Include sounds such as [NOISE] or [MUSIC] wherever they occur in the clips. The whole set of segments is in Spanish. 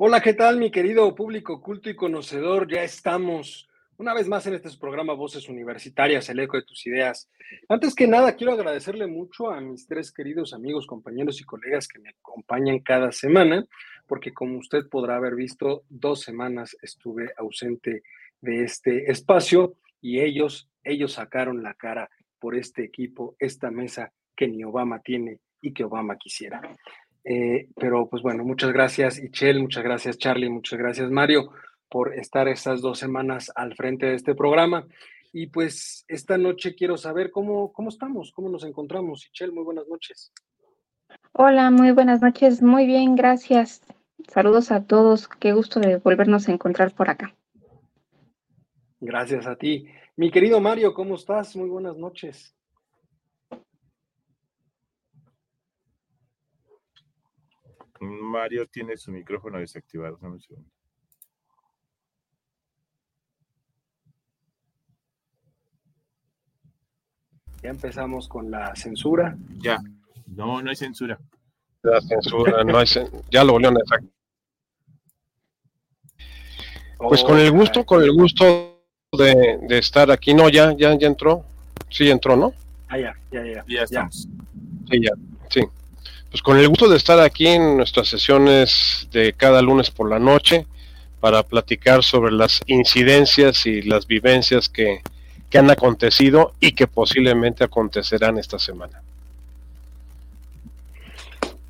Hola, ¿qué tal mi querido público culto y conocedor? Ya estamos una vez más en este programa Voces Universitarias, el eco de tus ideas. Antes que nada, quiero agradecerle mucho a mis tres queridos amigos, compañeros y colegas que me acompañan cada semana, porque como usted podrá haber visto, dos semanas estuve ausente de este espacio y ellos, ellos sacaron la cara por este equipo, esta mesa que ni Obama tiene y que Obama quisiera. Eh, pero pues bueno, muchas gracias Ichel, muchas gracias Charlie, muchas gracias Mario por estar estas dos semanas al frente de este programa. Y pues esta noche quiero saber cómo, cómo estamos, cómo nos encontramos. Ichel, muy buenas noches. Hola, muy buenas noches, muy bien, gracias. Saludos a todos, qué gusto de volvernos a encontrar por acá. Gracias a ti. Mi querido Mario, ¿cómo estás? Muy buenas noches. Mario tiene su micrófono desactivado. Ya empezamos con la censura. Ya, no, no hay censura. La censura, no hay ya lo volvieron a desactivar. Pues con el gusto, con el gusto de, estar aquí. No, ya, ya, ya entró. Sí, entró, ¿no? Ah, ya, ya, ya. Ya estamos. Sí, ya, sí. Pues con el gusto de estar aquí en nuestras sesiones de cada lunes por la noche para platicar sobre las incidencias y las vivencias que, han acontecido y que posiblemente acontecerán esta semana.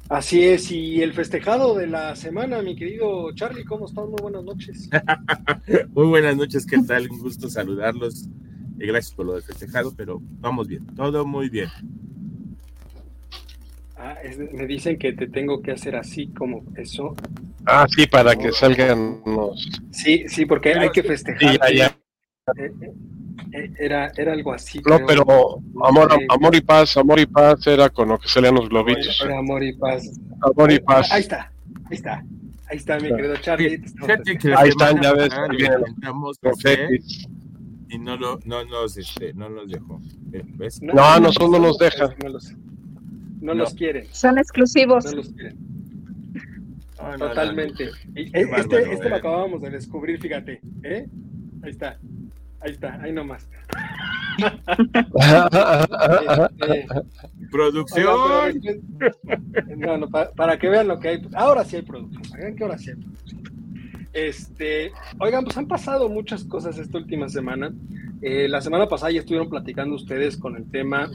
Así es, y el festejado de la semana, mi querido Charlie, ¿cómo están? Muy buenas noches. [LAUGHS] Muy buenas noches, ¿qué tal? Un gusto saludarlos y gracias por lo del festejado, pero vamos bien, todo muy bien. Ah, me dicen que te tengo que hacer así como eso. Ah, sí, para que salgan los. Sí, sí, porque hay que festejar. ya, ya. Eh, eh, eh, era, era algo así. No, pero amor, amor y paz, amor y paz era con lo que salían los globitos. Era amor y paz. Amor y paz. Ahí está, ahí está. Ahí está, mi querido Charlie. Ahí están, ya ves. Y no, lo, no, nos, este, no nos dejó. ¿Ves? No, no, nosotros no nos deja. No, los quieren. Son exclusivos. No los quieren. Totalmente. este, este lo acabábamos de descubrir, fíjate. ¿eh? Ahí está. Ahí está, ahí nomás. Este, [LAUGHS] producción. [LAUGHS] para, que vean lo que hay. Ahora sí hay producción. Vean que ahora sí hay producción. Este, oigan, pues han pasado muchas cosas esta última semana. Eh, la semana pasada ya estuvieron platicando ustedes con el tema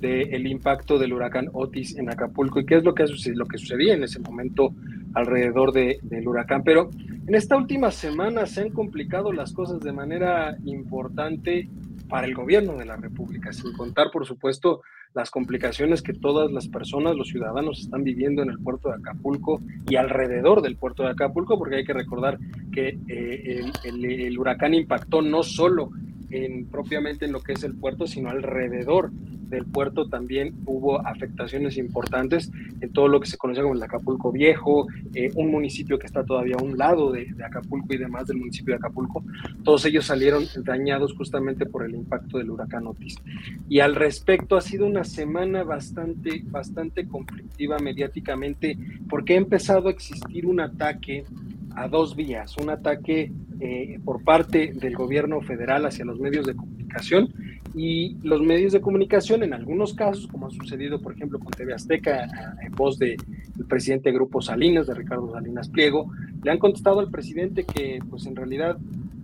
del impacto del huracán Otis en Acapulco y qué es lo que, lo que sucedía en ese momento alrededor de, del huracán. Pero en esta última semana se han complicado las cosas de manera importante para el gobierno de la República, sin contar, por supuesto, las complicaciones que todas las personas, los ciudadanos están viviendo en el puerto de Acapulco y alrededor del puerto de Acapulco, porque hay que recordar que eh, el, el, huracán impactó no solo en, propiamente en lo que es el puerto, sino alrededor del puerto también hubo afectaciones importantes en todo lo que se conoce como el Acapulco Viejo, eh, un municipio que está todavía a un lado de, Acapulco y demás del municipio de Acapulco. Todos ellos salieron dañados justamente por el impacto del huracán Otis. Y al respecto ha sido una semana bastante, bastante conflictiva mediáticamente porque ha empezado a existir un ataque a dos vías, un ataque eh, por parte del gobierno federal hacia los medios de comunicación y los medios de comunicación en algunos casos, como ha sucedido por ejemplo con TV Azteca en voz del presidente de Grupo Salinas, de Ricardo Salinas Pliego, le han contestado al presidente que pues en realidad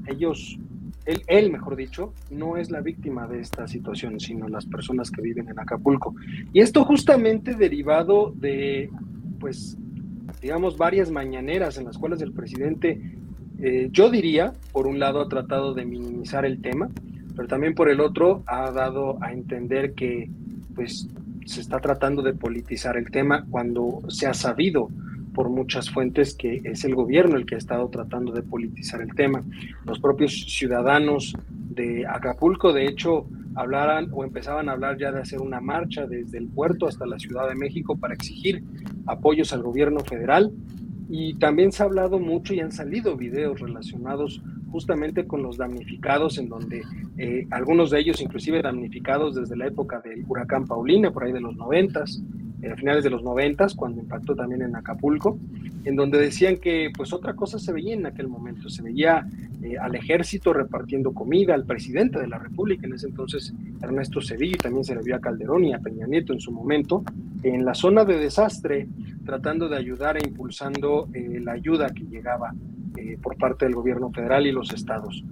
ellos él, él, mejor dicho, no es la víctima de esta situación, sino las personas que viven en Acapulco. Y esto justamente derivado de, pues, digamos, varias mañaneras en las cuales el presidente, eh, yo diría, por un lado ha tratado de minimizar el tema, pero también por el otro ha dado a entender que, pues, se está tratando de politizar el tema cuando se ha sabido por muchas fuentes que es el gobierno el que ha estado tratando de politizar el tema. Los propios ciudadanos de Acapulco, de hecho, hablaran o empezaban a hablar ya de hacer una marcha desde el puerto hasta la Ciudad de México para exigir apoyos al gobierno federal. Y también se ha hablado mucho y han salido videos relacionados justamente con los damnificados, en donde eh, algunos de ellos inclusive damnificados desde la época del huracán Paulina, por ahí de los noventas, a finales de los noventas, cuando impactó también en Acapulco, en donde decían que pues otra cosa se veía en aquel momento, se veía eh, al ejército repartiendo comida, al presidente de la República, en ese entonces Ernesto Cedillo, y también se le vio a Calderón y a Peña Nieto en su momento, en la zona de desastre, tratando de ayudar e impulsando eh, la ayuda que llegaba por parte del gobierno federal y los estados.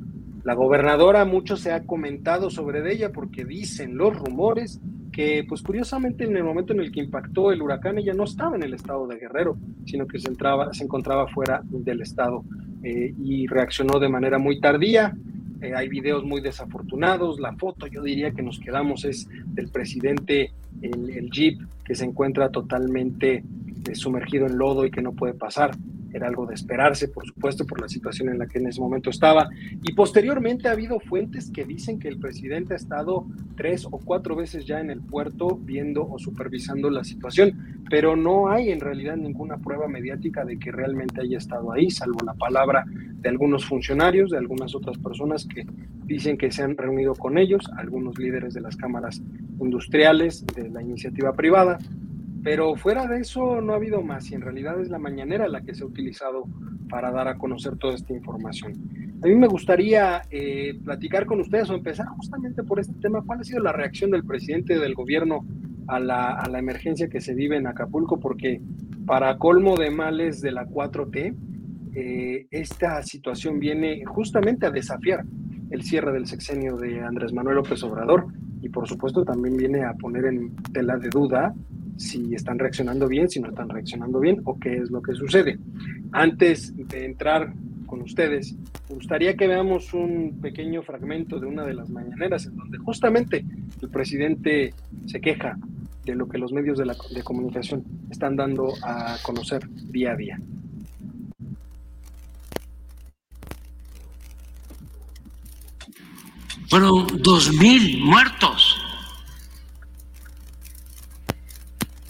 La gobernadora, mucho se ha comentado sobre ella porque dicen los rumores que pues curiosamente en el momento en el que impactó el huracán ella no estaba en el estado de Guerrero, sino que se, entraba, se encontraba fuera del estado eh, y reaccionó de manera muy tardía. Eh, hay videos muy desafortunados, la foto yo diría que nos quedamos es del presidente, el, jeep que se encuentra totalmente eh, sumergido en lodo y que no puede pasar era algo de esperarse, por supuesto, por la situación en la que en ese momento estaba. Y posteriormente ha habido fuentes que dicen que el presidente ha estado tres o cuatro veces ya en el puerto viendo o supervisando la situación, pero no hay en realidad ninguna prueba mediática de que realmente haya estado ahí, salvo la palabra de algunos funcionarios, de algunas otras personas que dicen que se han reunido con ellos, algunos líderes de las cámaras industriales, de la iniciativa privada, pero fuera de eso no ha habido más y en realidad es la mañanera la que se ha utilizado para dar a conocer toda esta información. A mí me gustaría eh, platicar con ustedes o empezar justamente por este tema. ¿Cuál ha sido la reacción del presidente del gobierno a la, a la emergencia que se vive en Acapulco? Porque para colmo de males de la 4T, eh, esta situación viene justamente a desafiar el cierre del sexenio de Andrés Manuel López Obrador y por supuesto también viene a poner en tela de duda si están reaccionando bien, si no están reaccionando bien o qué es lo que sucede. Antes de entrar con ustedes, me gustaría que veamos un pequeño fragmento de una de las mañaneras en donde justamente el presidente se queja de lo que los medios de, la, de comunicación están dando a conocer día a día. Fueron dos mil muertos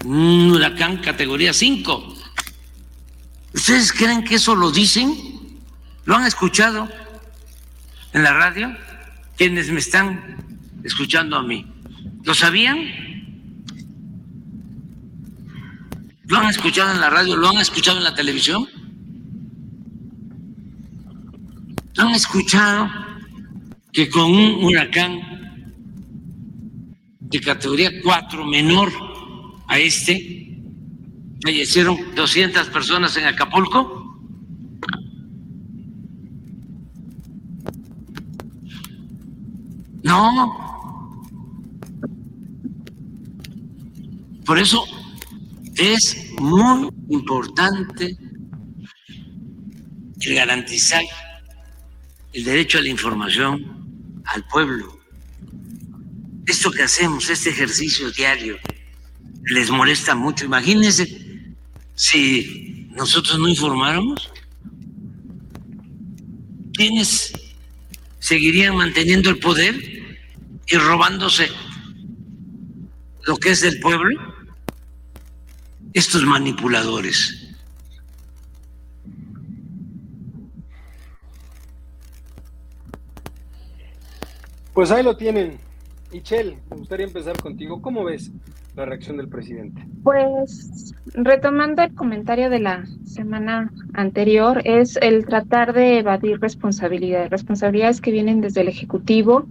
un huracán categoría 5. ¿Ustedes creen que eso lo dicen? ¿Lo han escuchado en la radio? Quienes me están escuchando a mí. ¿Lo sabían? ¿Lo han escuchado en la radio? ¿Lo han escuchado en la televisión? ¿Han escuchado que con un huracán de categoría 4 menor a este, fallecieron 200 personas en Acapulco. No. Por eso es muy importante el garantizar el derecho a la información al pueblo. Esto que hacemos, este ejercicio diario les molesta mucho. Imagínense si nosotros no informáramos, ¿quiénes seguirían manteniendo el poder y robándose lo que es del pueblo? Estos manipuladores. Pues ahí lo tienen. Ichel, me gustaría empezar contigo. ¿Cómo ves la reacción del presidente? Pues retomando el comentario de la semana anterior, es el tratar de evadir responsabilidades, responsabilidades que vienen desde el Ejecutivo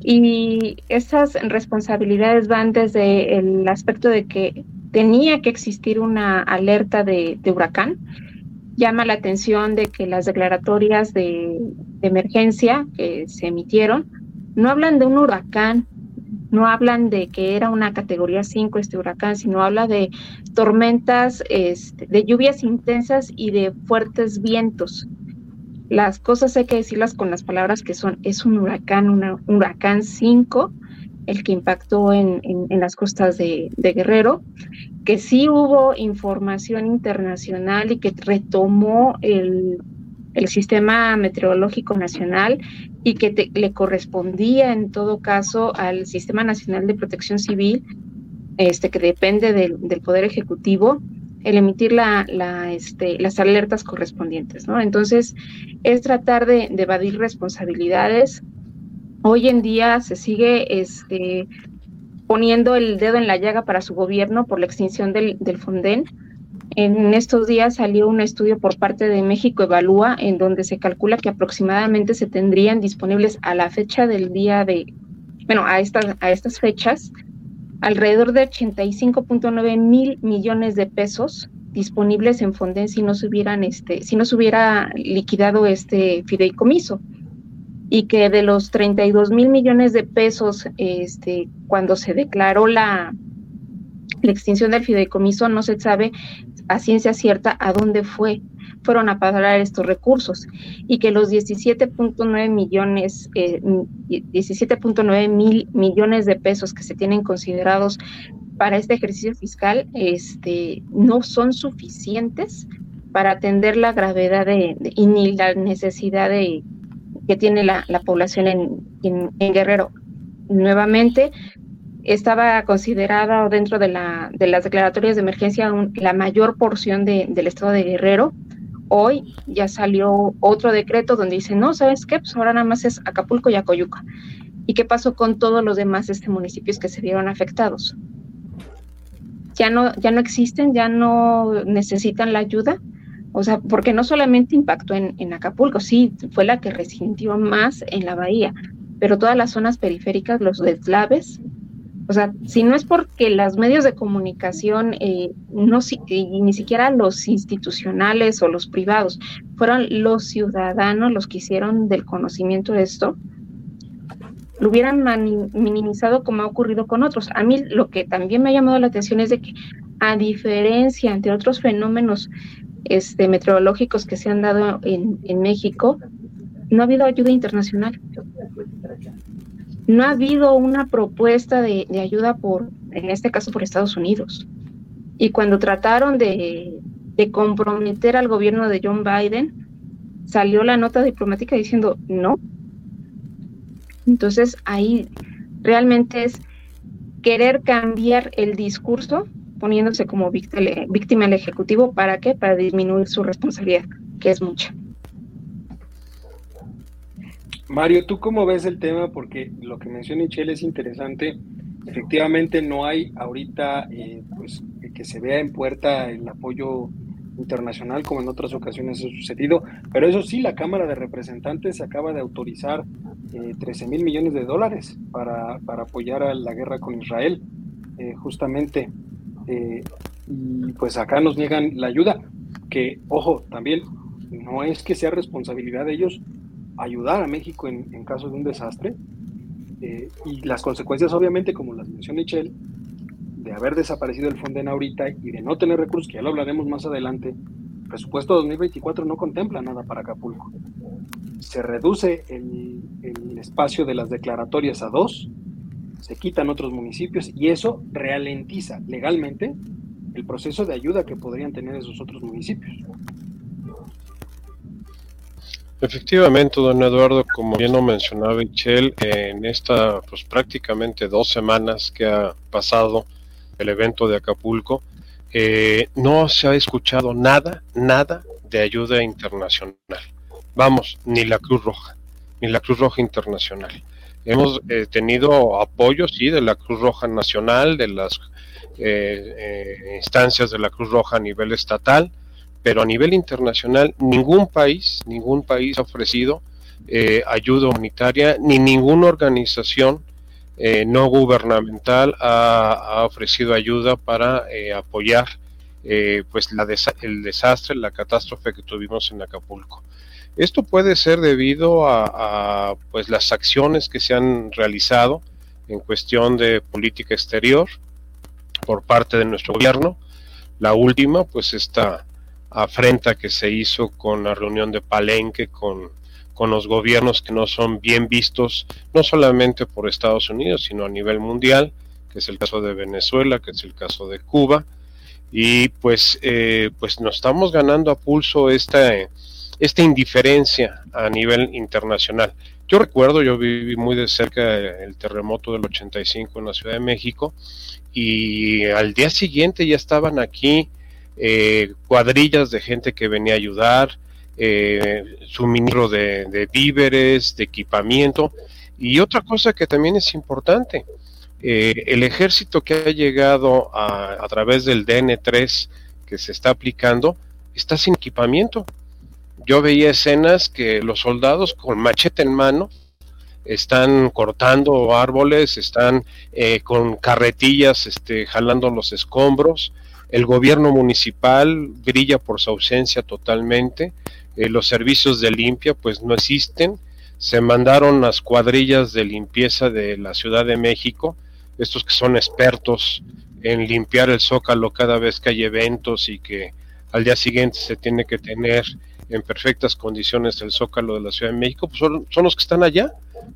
y esas responsabilidades van desde el aspecto de que tenía que existir una alerta de, huracán. Llama la atención de que las declaratorias de, emergencia que se emitieron, no hablan de un huracán, no hablan de que era una categoría 5 este huracán, sino habla de tormentas, este, de lluvias intensas y de fuertes vientos. Las cosas hay que decirlas con las palabras que son, es un huracán, un huracán 5, el que impactó en, las costas de, Guerrero, que sí hubo información internacional y que retomó el, sistema meteorológico nacional y que le correspondía en todo caso al Sistema Nacional de Protección Civil, este, que depende del, Poder Ejecutivo, el emitir la, este, las alertas correspondientes. ¿no? Entonces, es tratar de evadir responsabilidades, hoy en día se sigue este, poniendo el dedo en la llaga para su gobierno por la extinción del, del Fonden. En estos días salió un estudio por parte de México Evalúa en donde se calcula que aproximadamente se tendrían disponibles a la fecha del día de, bueno, a estas, a estas fechas, alrededor de 85.9 mil millones de pesos disponibles en Fonden si no se hubieran, este, si no se hubiera liquidado este fideicomiso. Y que de los 32 mil millones de pesos, este, cuando se declaró la, la extinción del fideicomiso, no se sabe a ciencia cierta a dónde fue fueron a pagar estos recursos y que los 17.9 millones, eh, 17.9 mil millones de pesos que se tienen considerados para este ejercicio fiscal, este, no son suficientes para atender la gravedad de, y ni la necesidad de que tiene la, población en, Guerrero. Nuevamente, estaba considerada dentro de, la, de las declaratorias de emergencia la mayor porción del estado de Guerrero. Hoy ya salió otro decreto donde dice, no, ¿sabes qué? Pues ahora nada más es Acapulco y Acoyuca. ¿Y qué pasó con todos los demás este, municipios que se vieron afectados? Ya no, ya no existen, ya no necesitan la ayuda. O sea, porque no solamente impactó en, Acapulco, sí, fue la que resintió más en la bahía, pero todas las zonas periféricas, los deslaves, o sea, si no es porque los medios de comunicación, eh, no, y ni siquiera los institucionales o los privados, fueron los ciudadanos los que hicieron del conocimiento de esto, lo hubieran minimizado como ha ocurrido con otros. A mí lo que también me ha llamado la atención es de que, a diferencia entre otros fenómenos este, meteorológicos que se han dado en, México, no ha habido ayuda internacional. No ha habido una propuesta de, ayuda por, en este caso, por Estados Unidos. Y cuando trataron de, comprometer al gobierno de John Biden, salió la nota diplomática diciendo no. Entonces ahí realmente es querer cambiar el discurso poniéndose como víctima, el Ejecutivo. ¿Para qué? Para disminuir su responsabilidad, que es mucha. Mario, ¿tú cómo ves el tema? Porque lo que menciona Michelle es interesante. Efectivamente, no hay ahorita eh, pues, que se vea en puerta el apoyo internacional como en otras ocasiones ha sucedido, pero eso sí, la Cámara de Representantes acaba de autorizar 13 eh, mil millones de dólares para, para, apoyar a la guerra con Israel. Eh, justamente eh, y pues acá nos niegan la ayuda, que, ojo, también no es que sea responsabilidad de ellos ayudar a México en, caso de un desastre, eh, y las consecuencias obviamente, como las mencionó Michelle, de haber desaparecido el Fonden ahorita y de no tener recursos, que ya lo hablaremos más adelante, el presupuesto 2024 no contempla nada para Acapulco. Se reduce el, el espacio de las declaratorias a dos, se quitan otros municipios y eso ralentiza legalmente el proceso de ayuda que podrían tener esos otros municipios. Efectivamente, don Eduardo, como bien lo mencionaba Michelle, en esta pues prácticamente dos semanas que ha pasado el evento de Acapulco, eh, no se ha escuchado nada, nada de ayuda internacional. Vamos, ni la Cruz Roja, ni la Cruz Roja Internacional. Hemos eh, tenido apoyo, sí, de la Cruz Roja Nacional, de las eh, eh, instancias de la Cruz Roja a nivel estatal, pero a nivel internacional ningún país, ningún país ha ofrecido ayuda humanitaria, ni ninguna organización no gubernamental ha, ofrecido ayuda para apoyar pues la el desastre, la catástrofe que tuvimos en Acapulco. Esto puede ser debido a, a pues las acciones que se han realizado en cuestión de política exterior por parte de nuestro gobierno. La última, pues esta afrenta que se hizo con la reunión de Palenque con, con los gobiernos que no son bien vistos, no solamente por Estados Unidos, sino a nivel mundial, que es el caso de Venezuela, que es el caso de Cuba, y pues, eh, pues nos estamos ganando a pulso esta, esta indiferencia a nivel internacional. Yo recuerdo, yo viví muy de cerca el terremoto del 85 en la Ciudad de México y al día siguiente ya estaban aquí eh, cuadrillas de gente que venía a ayudar, eh, suministro de, víveres, de equipamiento. Y otra cosa que también es importante, eh, el ejército que ha llegado a, a, través del DN3 que se está aplicando está sin equipamiento. Yo veía escenas que los soldados con machete en mano están cortando árboles, están eh, con carretillas este, jalando los escombros. El gobierno municipal brilla por su ausencia totalmente. Eh, los servicios de limpia pues no existen. Se mandaron las cuadrillas de limpieza de la Ciudad de México, estos que son expertos en limpiar el zócalo cada vez que hay eventos y que al día siguiente se tiene que tener en perfectas condiciones el zócalo de la Ciudad de México, pues son, son los que están allá,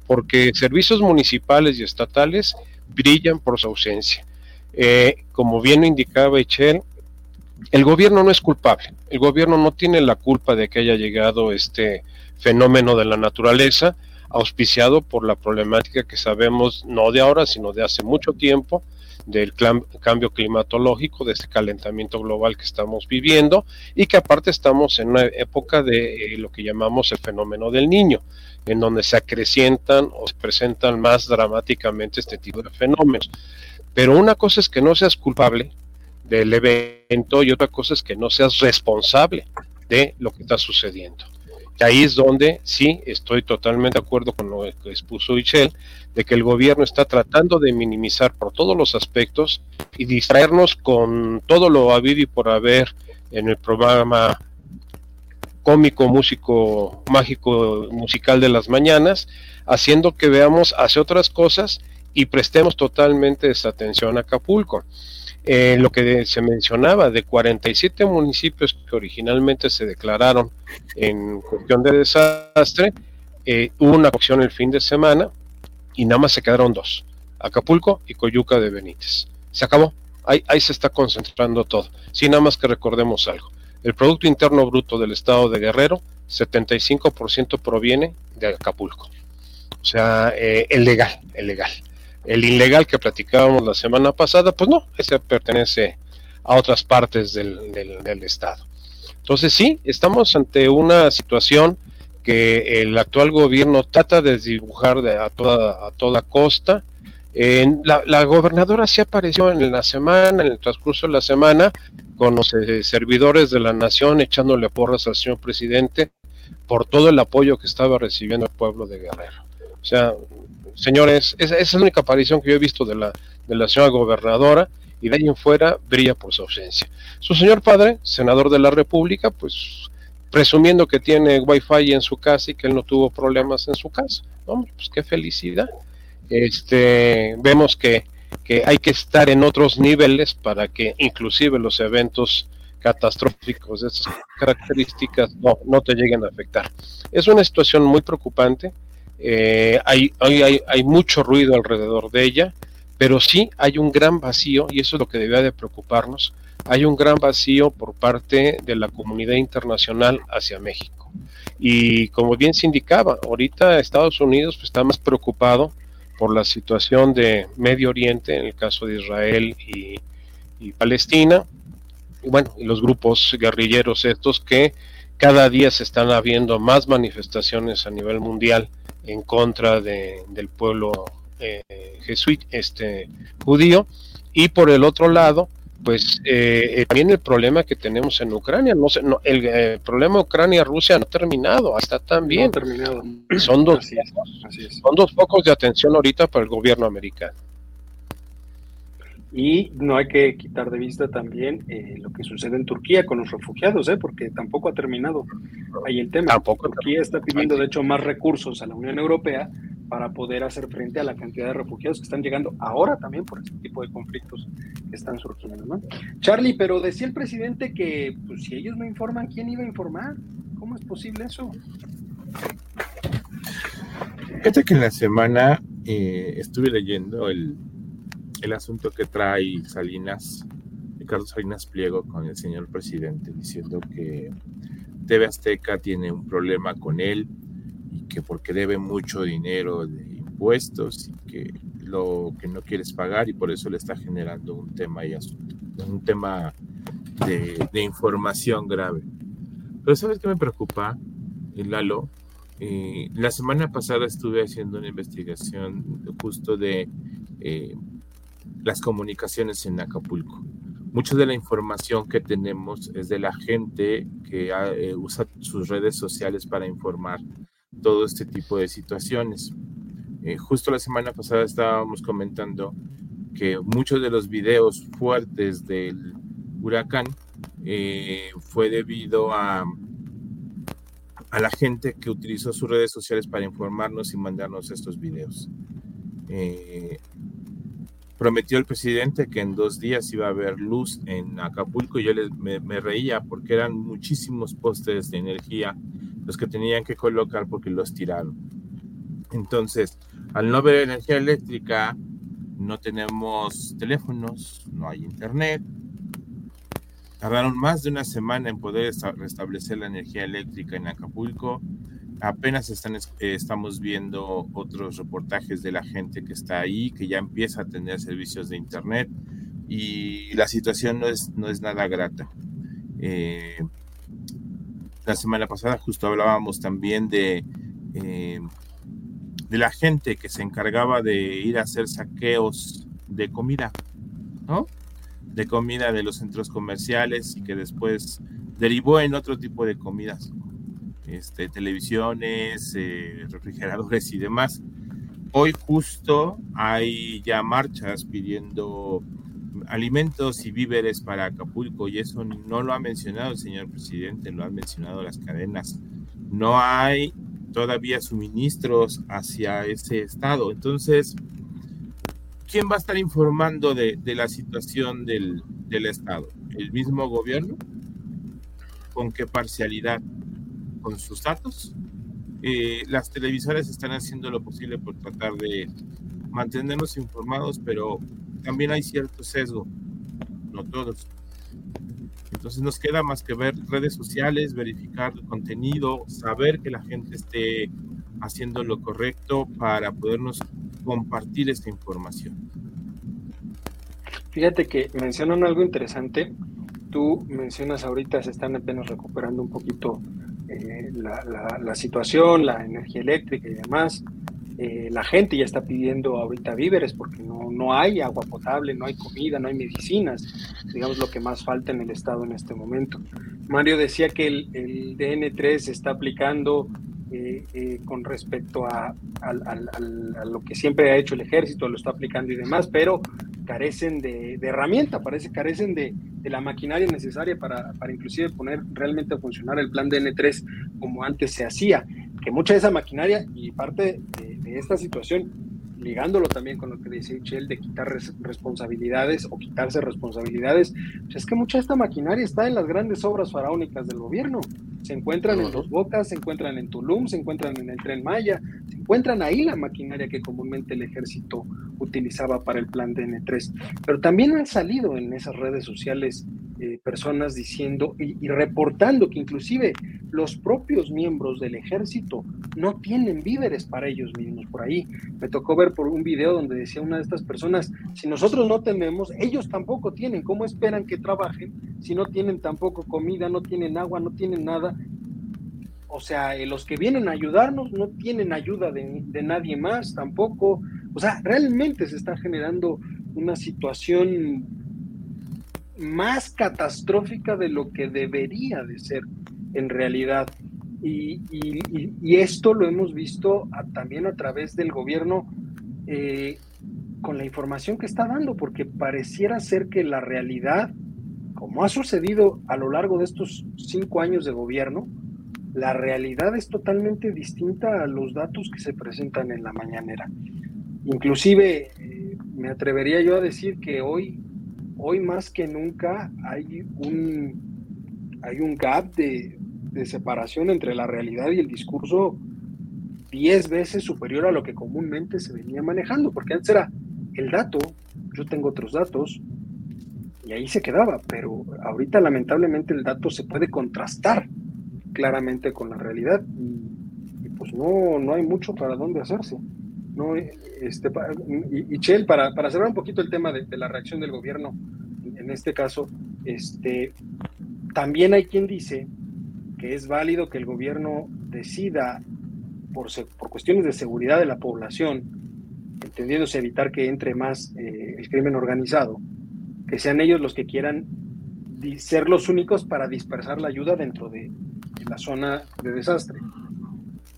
porque servicios municipales y estatales brillan por su ausencia. Eh, como bien lo indicaba Echel, el gobierno no es culpable, el gobierno no tiene la culpa de que haya llegado este fenómeno de la naturaleza, auspiciado por la problemática que sabemos no de ahora, sino de hace mucho tiempo, del cambio climatológico, de este calentamiento global que estamos viviendo y que aparte estamos en una época de eh, lo que llamamos el fenómeno del niño, en donde se acrecientan o se presentan más dramáticamente este tipo de fenómenos. Pero una cosa es que no seas culpable del evento y otra cosa es que no seas responsable de lo que está sucediendo. Y ahí es donde sí estoy totalmente de acuerdo con lo que expuso Michelle, de que el gobierno está tratando de minimizar por todos los aspectos y distraernos con todo lo habido y por haber en el programa cómico, músico, mágico, musical de las mañanas, haciendo que veamos hacia otras cosas y prestemos totalmente esa atención a Acapulco. Eh, lo que se mencionaba de 47 municipios que originalmente se declararon en cuestión de desastre, eh, hubo una opción el fin de semana y nada más se quedaron dos, Acapulco y Coyuca de Benítez. Se acabó, ahí, ahí se está concentrando todo. Sí, nada más que recordemos algo. El Producto Interno Bruto del Estado de Guerrero, 75% proviene de Acapulco. O sea, eh, el legal, el legal. El ilegal que platicábamos la semana pasada, pues no, ese pertenece a otras partes del, Estado. Entonces sí, estamos ante una situación que el actual gobierno trata de dibujar de, a, toda, a toda costa. La, la, gobernadora sí apareció en la semana, en el transcurso de la semana, con los eh, servidores de la nación echándole porras al señor presidente por todo el apoyo que estaba recibiendo el pueblo de Guerrero. O sea, señores, esa, es la única aparición que yo he visto de la, de la señora gobernadora y de ahí en fuera brilla por su ausencia. Su señor padre, senador de la República, pues presumiendo que tiene wifi en su casa y que él no tuvo problemas en su casa. Hombre, pues qué felicidad. Este, vemos que, que hay que estar en otros niveles para que inclusive los eventos catastróficos de estas características no, no te lleguen a afectar. Es una situación muy preocupante, eh, hay, hay, hay mucho ruido alrededor de ella, pero sí hay un gran vacío y eso es lo que debía de preocuparnos, hay un gran vacío por parte de la comunidad internacional hacia México. Y como bien se indicaba, ahorita Estados Unidos pues, está más preocupado por la situación de Medio Oriente, en el caso de Israel y, y Palestina, y bueno, y los grupos guerrilleros estos que cada día se están habiendo más manifestaciones a nivel mundial en contra de, del pueblo eh, jesuit, este judío, y por el otro lado, pues eh, también el problema que tenemos en Ucrania, no, sé, no el, eh, problema Ucrania-Rusia no ha terminado, hasta también. No terminado. Son dos, así es, así es. son dos focos de atención ahorita para el gobierno americano. Y no hay que quitar de vista también eh, lo que sucede en Turquía con los refugiados, ¿eh? porque tampoco ha terminado ahí el tema. Tampoco. Turquía está pidiendo, de hecho, más recursos a la Unión Europea para poder hacer frente a la cantidad de refugiados que están llegando ahora también por este tipo de conflictos que están surgiendo. ¿no? Charlie, pero decía el presidente que pues, si ellos no informan, ¿quién iba a informar? ¿Cómo es posible eso? Fíjate que en la semana eh, estuve leyendo el, el asunto que trae Salinas, Ricardo Salinas Pliego con el señor presidente, diciendo que TV Azteca tiene un problema con él y que porque debe mucho dinero de impuestos y que lo que no quieres pagar y por eso le está generando un tema y un tema de, de información grave. Pero ¿sabes qué me preocupa, Lalo? Eh, la semana pasada estuve haciendo una investigación justo de eh, las comunicaciones en Acapulco. Mucha de la información que tenemos es de la gente que eh, usa sus redes sociales para informar todo este tipo de situaciones. Eh, justo la semana pasada estábamos comentando que muchos de los videos fuertes del huracán eh, fue debido a, la gente que utilizó sus redes sociales para informarnos y mandarnos estos videos. Prometió el presidente que en dos días iba a haber luz en Acapulco y yo me, me, reía porque eran muchísimos postes de energía los que tenían que colocar porque los tiraron. Entonces, al no haber energía eléctrica, no tenemos teléfonos, no hay internet. Tardaron más de una semana en poder restablecer la energía eléctrica en Acapulco apenas están, eh, estamos viendo otros reportajes de la gente que está ahí, que ya empieza a tener servicios de Internet y la situación no es, no es nada grata. Eh, la semana pasada justo hablábamos también de, eh, de la gente que se encargaba de ir a hacer saqueos de comida, ¿no? De comida de los centros comerciales y que después derivó en otro tipo de comidas este, televisiones, eh, refrigeradores y demás. Hoy justo hay ya marchas pidiendo alimentos y víveres para Acapulco y eso no lo ha mencionado el señor presidente, lo han mencionado las cadenas. No hay todavía suministros hacia ese estado. Entonces, ¿quién va a estar informando de, de la situación del, del estado? ¿El mismo gobierno? ¿Con qué parcialidad? Con sus datos. Eh, las televisoras están haciendo lo posible por tratar de mantenernos informados, pero también hay cierto sesgo, no todos. Entonces nos queda más que ver redes sociales, verificar el contenido, saber que la gente esté haciendo lo correcto para podernos compartir esta información. Fíjate que mencionan algo interesante. Tú mencionas ahorita se están apenas recuperando un poquito eh, la, la, situación, la energía eléctrica y demás. Eh, la gente ya está pidiendo ahorita víveres porque no, no hay agua potable, no hay comida, no hay medicinas, digamos lo que más falta en el estado en este momento. Mario decía que el, el DN3 se está aplicando eh, con respecto a, a, lo que siempre ha hecho el ejército, lo está aplicando y demás, pero carecen de, de herramienta, parece carecen de, de, la maquinaria necesaria para, para inclusive poner realmente a funcionar el plan DN3 como antes se hacía, que mucha de esa maquinaria y parte de, de esta situación ligándolo también con lo que dice Michelle de quitar responsabilidades o quitarse responsabilidades, pues es que mucha de esta maquinaria está en las grandes obras faraónicas del gobierno. Se encuentran en Los Bocas, se encuentran en Tulum, se encuentran en el Tren Maya, se encuentran ahí la maquinaria que comúnmente el ejército utilizaba para el plan DN3. Pero también han salido en esas redes sociales eh, personas diciendo y, reportando que inclusive los propios miembros del ejército no tienen víveres para ellos mismos por ahí. Me tocó ver por un video donde decía una de estas personas, si nosotros no tenemos, ellos tampoco tienen, ¿cómo esperan que trabajen si no tienen tampoco comida, no tienen agua, no tienen nada? O sea, eh, los que vienen a ayudarnos no tienen ayuda de, de nadie más tampoco. O sea, realmente se está generando una situación más catastrófica de lo que debería de ser en realidad. Y, esto lo hemos visto también a través del gobierno, eh, con la información que está dando, porque pareciera ser que la realidad, como ha sucedido a lo largo de estos cinco años de gobierno, la realidad es totalmente distinta a los datos que se presentan en la mañanera. Inclusive eh, me atrevería yo a decir que hoy, hoy más que nunca hay un, hay un gap de, de separación entre la realidad y el discurso diez veces superior a lo que comúnmente se venía manejando, porque antes era el dato, yo tengo otros datos, y ahí se quedaba, pero ahorita lamentablemente el dato se puede contrastar claramente con la realidad y, pues no, no hay mucho para dónde hacerse. No, este, y, y Chel, para, para cerrar un poquito el tema de, la reacción del gobierno, en este caso, este, también hay quien dice que es válido que el gobierno decida por, por cuestiones de seguridad de la población, entendiéndose evitar que entre más eh, el crimen organizado, que sean ellos los que quieran ser los únicos para dispersar la ayuda dentro de, la zona de desastre.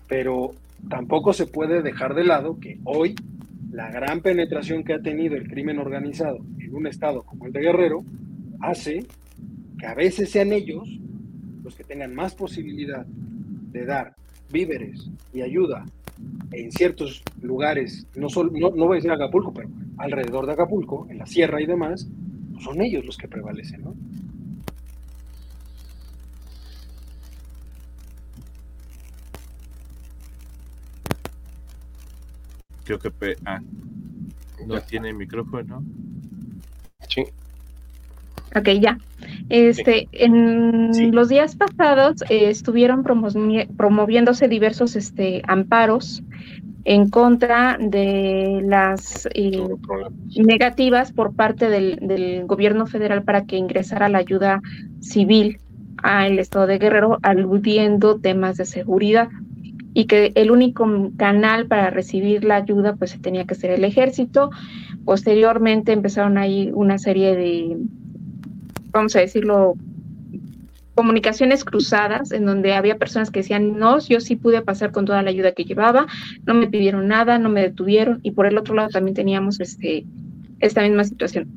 Pero tampoco se puede dejar de lado que hoy la gran penetración que ha tenido el crimen organizado en un estado como el de Guerrero hace que a veces sean ellos los que tengan más posibilidad de dar víveres y ayuda en ciertos lugares, no, solo, no, voy a decir Acapulco, pero alrededor de Acapulco, en la sierra y demás, pues son ellos los que prevalecen, ¿no? Creo que ah, no tiene micrófono. Sí. Ok, ya. Este, en sí. los días pasados eh, estuvieron promoviéndose diversos este, amparos en contra de las eh, negativas por parte del, del, gobierno federal para que ingresara la ayuda civil al estado de Guerrero, aludiendo temas de seguridad y que el único canal para recibir la ayuda pues tenía que ser el ejército. Posteriormente empezaron ahí una serie de vamos a decirlo, comunicaciones cruzadas en donde había personas que decían, no, yo sí pude pasar con toda la ayuda que llevaba, no me pidieron nada, no me detuvieron, y por el otro lado también teníamos este, esta misma situación.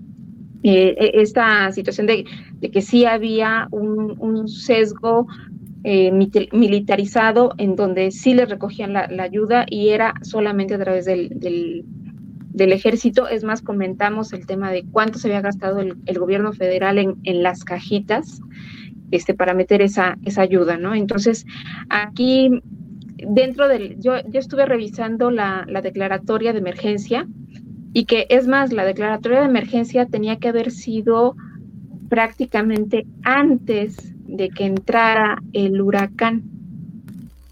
Eh, e, esta situación de, de, que sí había un, un sesgo eh, militarizado en donde sí les recogían la, ayuda y era solamente a través del, del ejército. Es más, comentamos el tema de cuánto se había gastado el, gobierno federal en, en, las cajitas este, para meter esa, esa ayuda, ¿no? Entonces, aquí dentro del, yo, yo estuve revisando la declaratoria de emergencia y que es más, la declaratoria de emergencia tenía que haber sido prácticamente antes de que entrara el huracán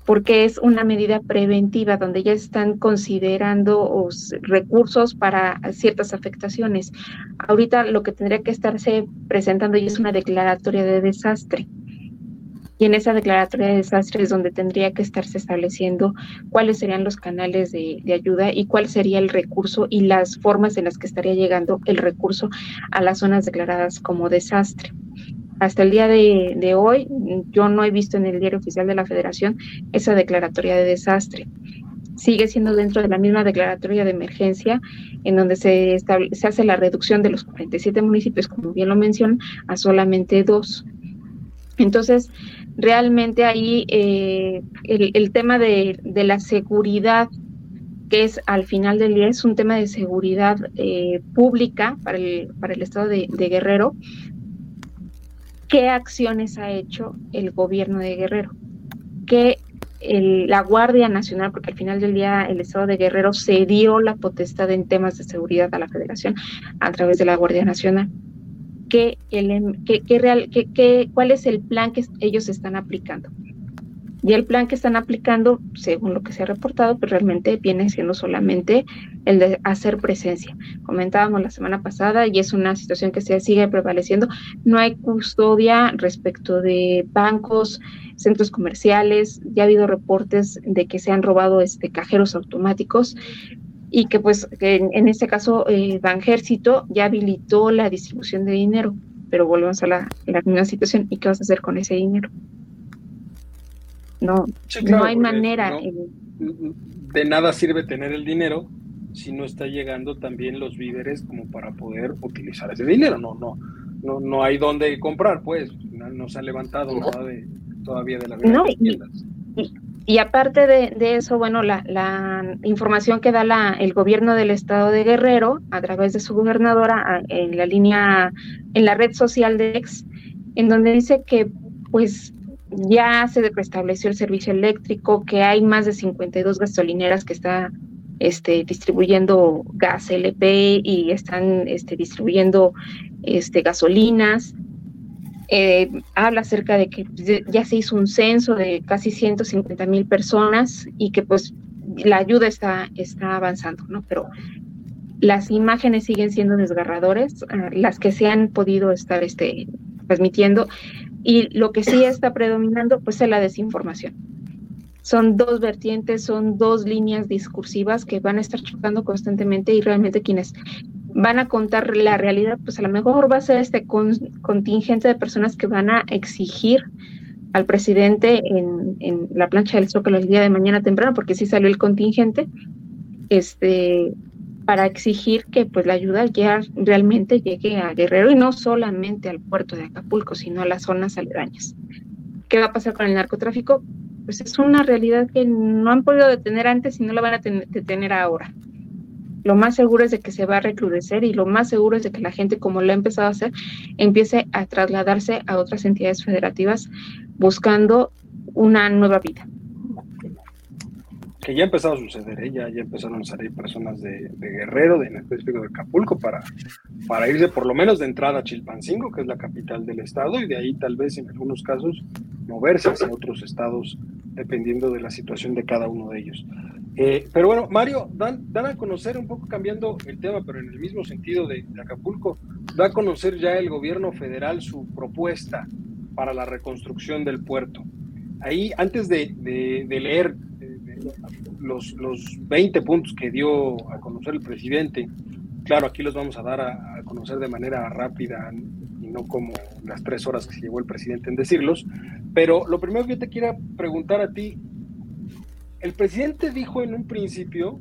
porque es una medida preventiva donde ya están considerando recursos para ciertas afectaciones. Ahorita lo que tendría que estarse presentando ya es una declaratoria de desastre. Y en esa declaratoria de desastre es donde tendría que estarse estableciendo cuáles serían los canales de, de, ayuda y cuál sería el recurso y las formas en las que estaría llegando el recurso a las zonas declaradas como desastre hasta el día de, de, hoy yo no he visto en el diario oficial de la federación esa declaratoria de desastre. Sigue siendo dentro de la misma declaratoria de emergencia en donde se, se hace la reducción de los 47 municipios, como bien lo mencionan, a solamente dos. Entonces, realmente ahí eh, el, el, tema de, la seguridad, que es al final del día, es un tema de seguridad eh, pública para el, para el estado de, Guerrero, qué acciones ha hecho el gobierno de Guerrero, el, la Guardia Nacional, porque al final del día el Estado de Guerrero cedió la potestad en temas de seguridad a la Federación a través de la Guardia Nacional. ¿Qué, qué, qué real, qué, ¿Cuál es el plan que ellos están aplicando? Y el plan que están aplicando, según lo que se ha reportado, pues realmente viene siendo solamente el de hacer presencia. Comentábamos la semana pasada y es una situación que se sigue prevaleciendo. No hay custodia respecto de bancos, centros comerciales. Ya ha habido reportes de que se han robado este, cajeros automáticos y que pues que en, en, este caso eh, Banjército ya habilitó la distribución de dinero. Pero volvemos a la, la misma situación. ¿Y qué vas a hacer con ese dinero? No, sí, claro, no hay manera. No, de nada sirve tener el dinero si no está llegando también los víveres como para poder utilizar ese dinero. No, no, no, no hay dónde comprar, pues. No, se ha levantado nada de, todavía de las no, y, aparte de, eso, bueno, la, la, información que da la, el gobierno del estado de Guerrero a través de su gobernadora en la línea, en la red social de Ex, en donde dice que pues ya se restableció el servicio eléctrico, que hay más de 52 gasolineras que están este, distribuyendo gas LP y están este, distribuyendo este, gasolinas. Eh, habla acerca de que ya se hizo un censo de casi 150 mil personas y que pues la ayuda está, está avanzando, ¿no? Pero las imágenes siguen siendo desgarradores, ah, las que se han podido estar este, transmitiendo, y lo que sí está predominando pues es la desinformación. Son dos vertientes, son dos líneas discursivas que van a estar chocando constantemente y realmente quienes van a contar la realidad, pues a lo mejor va a ser este contingente de personas que van a exigir al presidente en, en, la plancha del Zócalo el día de mañana temprano, porque sí salió el contingente, este, para exigir que pues la ayuda ya realmente llegue a Guerrero y no solamente al puerto de Acapulco, sino a las zonas aledañas. ¿Qué va a pasar con el narcotráfico? Pues es una realidad que no han podido detener antes y no la van a detener ahora. Lo más seguro es de que se va a recrudecer y lo más seguro es de que la gente, como lo ha empezado a hacer, empiece a trasladarse a otras entidades federativas buscando una nueva vida que ya empezado a suceder, ¿eh? ya, empezaron a salir personas de, Guerrero, de, en específico de Acapulco, para, para irse por lo menos de entrada a Chilpancingo, que es la capital del estado, y de ahí tal vez en algunos casos moverse hacia otros estados, dependiendo de la situación de cada uno de ellos. Eh, pero bueno, Mario, dan, dan a conocer un poco cambiando el tema, pero en el mismo sentido de, Acapulco, da a conocer ya el gobierno federal su propuesta para la reconstrucción del puerto. Ahí, antes de, de leer los, los 20 puntos que dio a conocer el presidente, claro, aquí los vamos a dar a, conocer de manera rápida y no como las tres horas que se llevó el presidente en decirlos, pero lo primero que yo te quiero preguntar a ti, el presidente dijo en un principio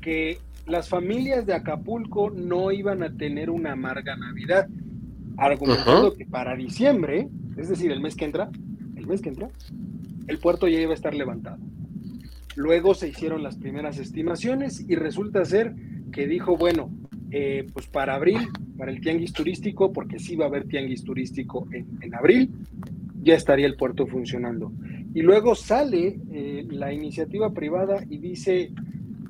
que las familias de Acapulco no iban a tener una amarga Navidad, argumentando que para diciembre, es decir, el mes que entra, el mes que entra, el puerto ya iba a estar levantado. Luego se hicieron las primeras estimaciones y resulta ser que dijo, bueno, eh, pues para abril, para el tianguis turístico, porque sí va a haber tianguis turístico en, abril, ya estaría el puerto funcionando. Y luego sale eh, la iniciativa privada y dice,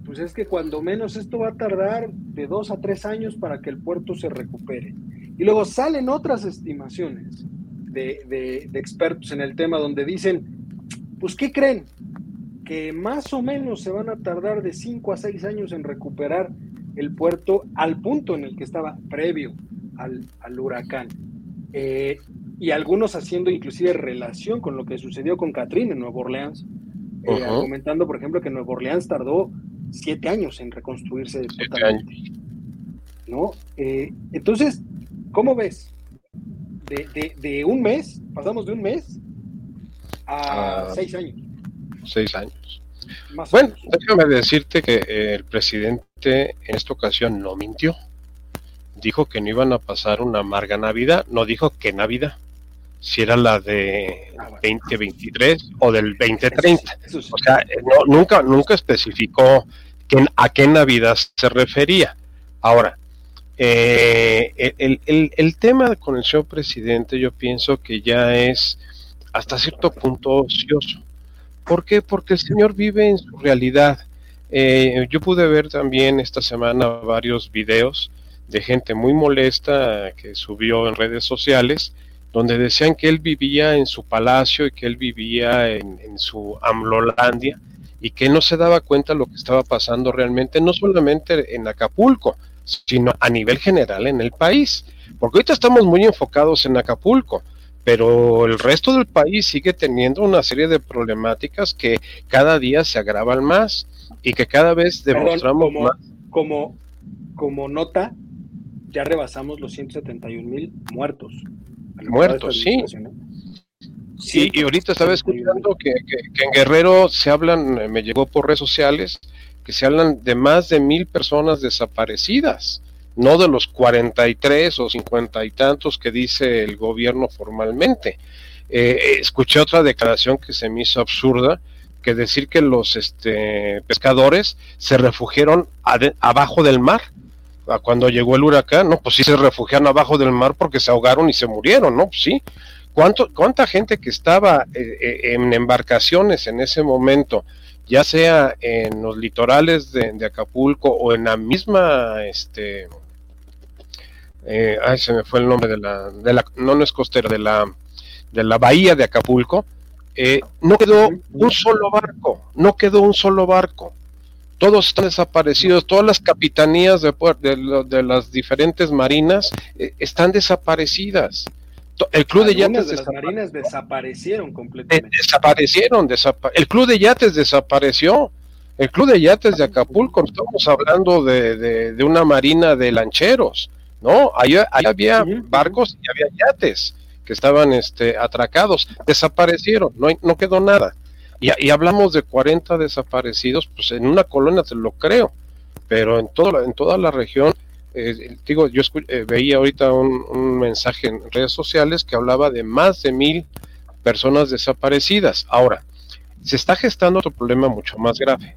pues es que cuando menos esto va a tardar de dos a tres años para que el puerto se recupere. Y luego salen otras estimaciones de, de expertos en el tema donde dicen, pues ¿qué creen? que más o menos se van a tardar de 5 a 6 años en recuperar el puerto al punto en el que estaba previo al, huracán. Eh, y algunos haciendo inclusive relación con lo que sucedió con Katrina en Nueva Orleans, eh, argumentando, por ejemplo, que Nueva Orleans tardó 7 años en reconstruirse totalmente. ¿No? Eh, entonces, ¿cómo ves? De, de, un mes, pasamos de un mes a 6 ah. años seis años. bueno, déjame decirte que el presidente en esta ocasión no mintió. Dijo que no iban a pasar una amarga Navidad, no dijo qué Navidad, si era la de 2023 o del 2030. O sea, eh, nunca, nunca especificó a qué Navidad se refería. Ahora, eh, el, el, el, tema con el señor presidente yo pienso que ya es hasta cierto punto ocioso. ¿Por qué? Porque el Señor vive en su realidad. Eh, yo pude ver también esta semana varios videos de gente muy molesta que subió en redes sociales, donde decían que él vivía en su palacio y que él vivía en, su Amlolandia y que no se daba cuenta de lo que estaba pasando realmente, no solamente en Acapulco, sino a nivel general en el país. Porque ahorita estamos muy enfocados en Acapulco, pero el resto del país sigue teniendo una serie de problemáticas que cada día se agravan más y que cada vez demostramos como, más. Como, como nota, ya rebasamos los 171 mil muertos. Muertos, sí. Sí, y ahorita estaba escuchando que, que, en Guerrero se hablan, me llegó por redes sociales, que se hablan de más de mil personas desaparecidas, no de los 43 o 50 y tantos que dice el gobierno formalmente. Eh, escuché otra declaración que se me hizo absurda, que decir que los este, pescadores se refugiaron abajo del mar cuando llegó el huracán, no, pues sí se refugiaron abajo del mar porque se ahogaron y se murieron, ¿no? Pues sí. ¿Cuánto, ¿Cuánta gente que estaba eh, eh, en embarcaciones en ese momento, ya sea en los litorales de, Acapulco o en la misma, este, eh, ay, se me fue el nombre de la, de la, no, no es costera, de la, de la bahía de Acapulco, no quedó un solo barco, no quedó un solo barco todos están desaparecidos, todas las capitanías de, de, las diferentes marinas eh, están desaparecidas. El club de yates de las marinas desaparecieron completamente. desaparecieron, el club de yates desapareció. El club de yates de Acapulco, estamos hablando de, una marina de lancheros, ¿no? Ahí, había barcos y había yates que estaban este, atracados, desaparecieron, no, no quedó nada. Y, hablamos de 40 desaparecidos, pues en una colonia te lo creo, pero en, todo, en toda la región, eh, digo, yo eh, veía ahorita un, mensaje en redes sociales que hablaba de más de mil personas desaparecidas. Ahora, se está gestando otro problema mucho más grave,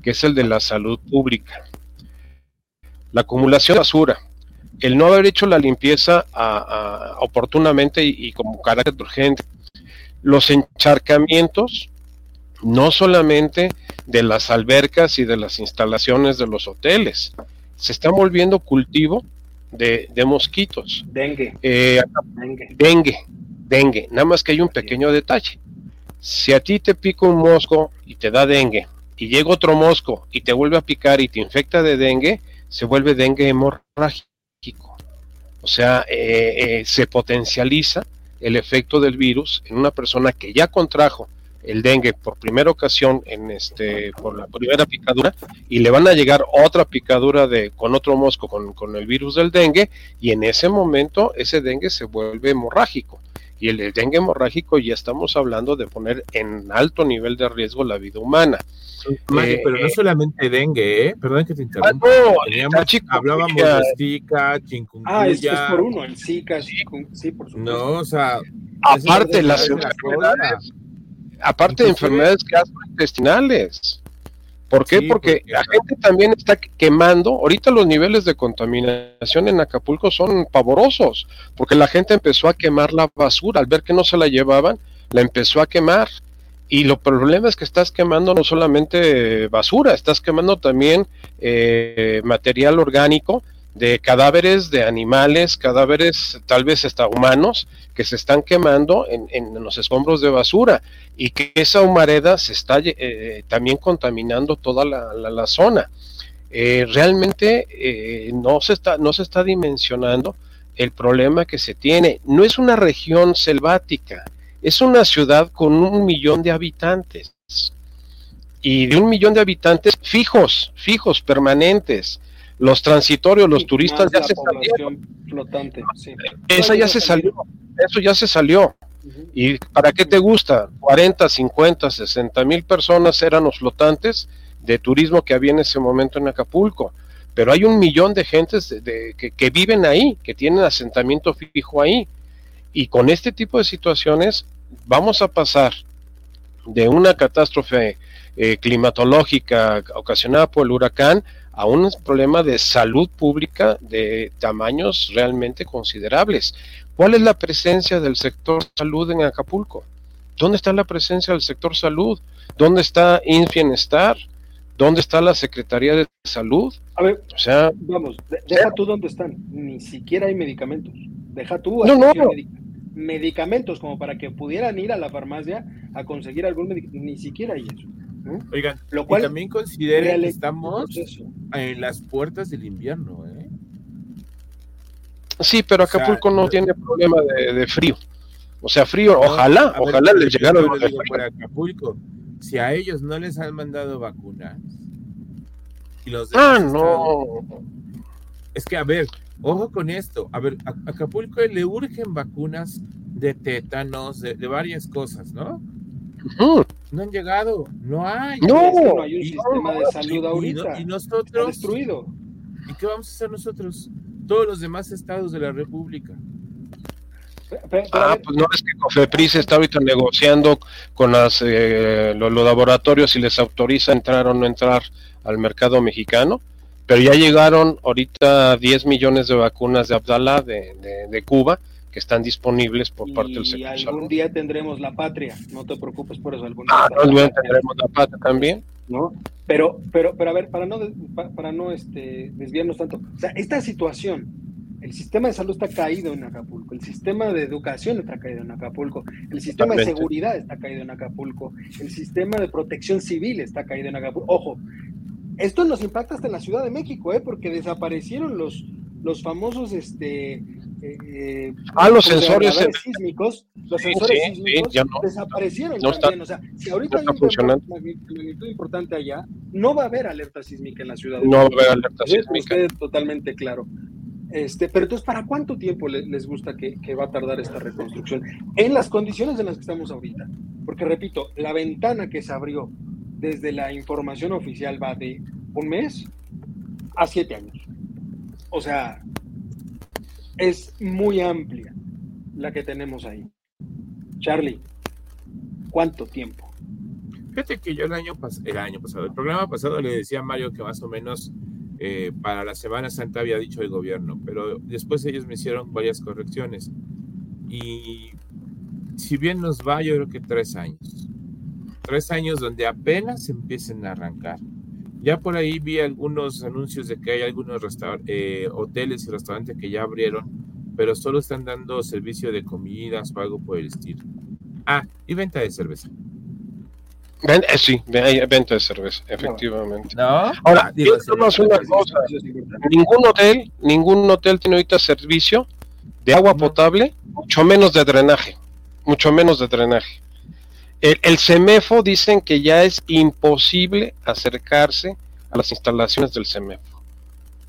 que es el de la salud pública. La acumulación de basura, el no haber hecho la limpieza oportunamente y, y, como carácter urgente, los encharcamientos no solamente de las albercas y de las instalaciones de los hoteles, se está volviendo cultivo de, mosquitos. Dengue. Eh, dengue. Dengue, dengue. Nada más que hay un pequeño detalle. Si a ti te pica un mosco y te da dengue, y llega otro mosco y te vuelve a picar y te infecta de dengue, se vuelve dengue hemorrágico. O sea, eh, eh, se potencializa el efecto del virus en una persona que ya contrajo el dengue por primera ocasión en este por la primera picadura y le van a llegar otra picadura de con otro mosco con, con el virus del dengue y en ese momento ese dengue se vuelve hemorrágico y el dengue hemorrágico ya estamos hablando de poner en alto nivel de riesgo la vida humana. Eh, pero no solamente dengue, ¿eh? Perdón que te interrumpa. Ah, hablábamos de Zika, chikungunya. Ah, es, es por uno, el Zika, sí, por supuesto. No, o sea... Aparte, las enfermedades aparte de enfermedades gastrointestinales. ¿Por qué? porque, la gente también está quemando. Ahorita los niveles de contaminación en Acapulco son pavorosos, porque la gente empezó a quemar la basura. Al ver que no se la llevaban, la empezó a quemar. Y lo problema es que estás quemando no solamente basura, estás quemando también eh, material orgánico de cadáveres de animales, cadáveres tal vez hasta humanos, que se están quemando en, los escombros de basura y que esa humareda se está eh, también contaminando toda la, zona. Eh, realmente eh, no, se está, no se está dimensionando el problema que se tiene. No es una región selvática, es una ciudad con un millón de habitantes. Y de un millón de habitantes fijos, fijos, permanentes los transitorios, los turistas ya se salieron. Flotante, Esa ya se salió, eso ya se salió. ¿Y para qué te gusta? 40, 50, 60 mil personas eran los flotantes de turismo que había en ese momento en Acapulco. Pero hay un millón de gentes de, que, viven ahí, que tienen asentamiento fijo ahí. Y con este tipo de situaciones vamos a pasar de una catástrofe eh, climatológica ocasionada por el huracán a un problema de salud pública de tamaños realmente considerables. ¿Cuál es la presencia del sector salud en Acapulco? ¿Dónde está la presencia del sector salud? ¿Dónde está Infienestar? ¿Dónde está la Secretaría de Salud? A ver, o sea, vamos, deja tú dónde están. Ni siquiera hay medicamentos. Deja tú no, no. medicamentos como para que pudieran ir a la farmacia a conseguir algún medicamento. Ni siquiera hay eso. Oigan, lo cual también consideren que estamos en las puertas del invierno, ¿eh? Sí, pero Acapulco no tiene problema de, frío. O sea, frío, ojalá, ojalá les llegara para Acapulco. Si a ellos no les han mandado vacunas. Y los ah, no. Es que, a ver, ojo con esto. A ver, a Acapulco le urgen vacunas de tétanos, de, varias cosas, ¿no? No han llegado, no hay. No, hay un sistema de salud ahorita. Y, nosotros. destruido. ¿Y qué vamos a hacer nosotros? Todos los demás estados de la República. ah, pues no es que Cofepris está ahorita negociando con las, eh, los, laboratorios si les autoriza entrar o no entrar al mercado mexicano, pero ya llegaron ahorita 10 millones de vacunas de Abdala de, de Cuba que están disponibles por parte del sector. Y algún día tendremos la patria, no te preocupes por eso. Algún día ah, algún día tendremos la patria también. ¿No? Pero, pero, pero a ver, para no, para no este, desviarnos tanto, o sea, esta situación, el sistema de salud está caído en Acapulco, el sistema de educación está caído en Acapulco, el sistema de seguridad está caído en Acapulco, el sistema de protección civil está caído en Acapulco. Ojo, esto nos impacta hasta en la Ciudad de México, ¿eh? porque desaparecieron los, los famosos este, eh, ah, los sensores sísmicos, los sensores sísmicos desaparecieron también. o sea, si ahorita hay una magnitud importante allá, no va a haber alerta sísmica en la ciudad. No va a haber alerta sísmica. totalmente claro. Este, pero entonces, ¿para cuánto tiempo les, gusta que, que, va a tardar esta reconstrucción? En las condiciones en las que estamos ahorita. Porque, repito, la ventana que se abrió desde la información oficial va de un mes a siete años. O sea, es muy amplia la que tenemos ahí. Charlie, ¿cuánto tiempo? Fíjate que yo el año, el año pasado, el programa pasado le decía a Mario que más o menos eh, para la Semana Santa había dicho el gobierno, pero después ellos me hicieron varias correcciones. Y si bien nos va, yo creo que tres años. Tres años donde apenas empiecen a arrancar. Ya por ahí vi algunos anuncios de que hay algunos eh, hoteles y restaurantes que ya abrieron, pero solo están dando servicio de comidas o algo por el estilo. Ah, y venta de cerveza. Eh, sí, venta de cerveza, efectivamente. ¿No? Ahora, ah, digo, una cosa. Ningún hotel, ningún hotel tiene ahorita servicio de agua potable, mucho menos de drenaje, mucho menos de drenaje. El, CEMEFO dicen que ya es imposible acercarse a las instalaciones del CEMEFO.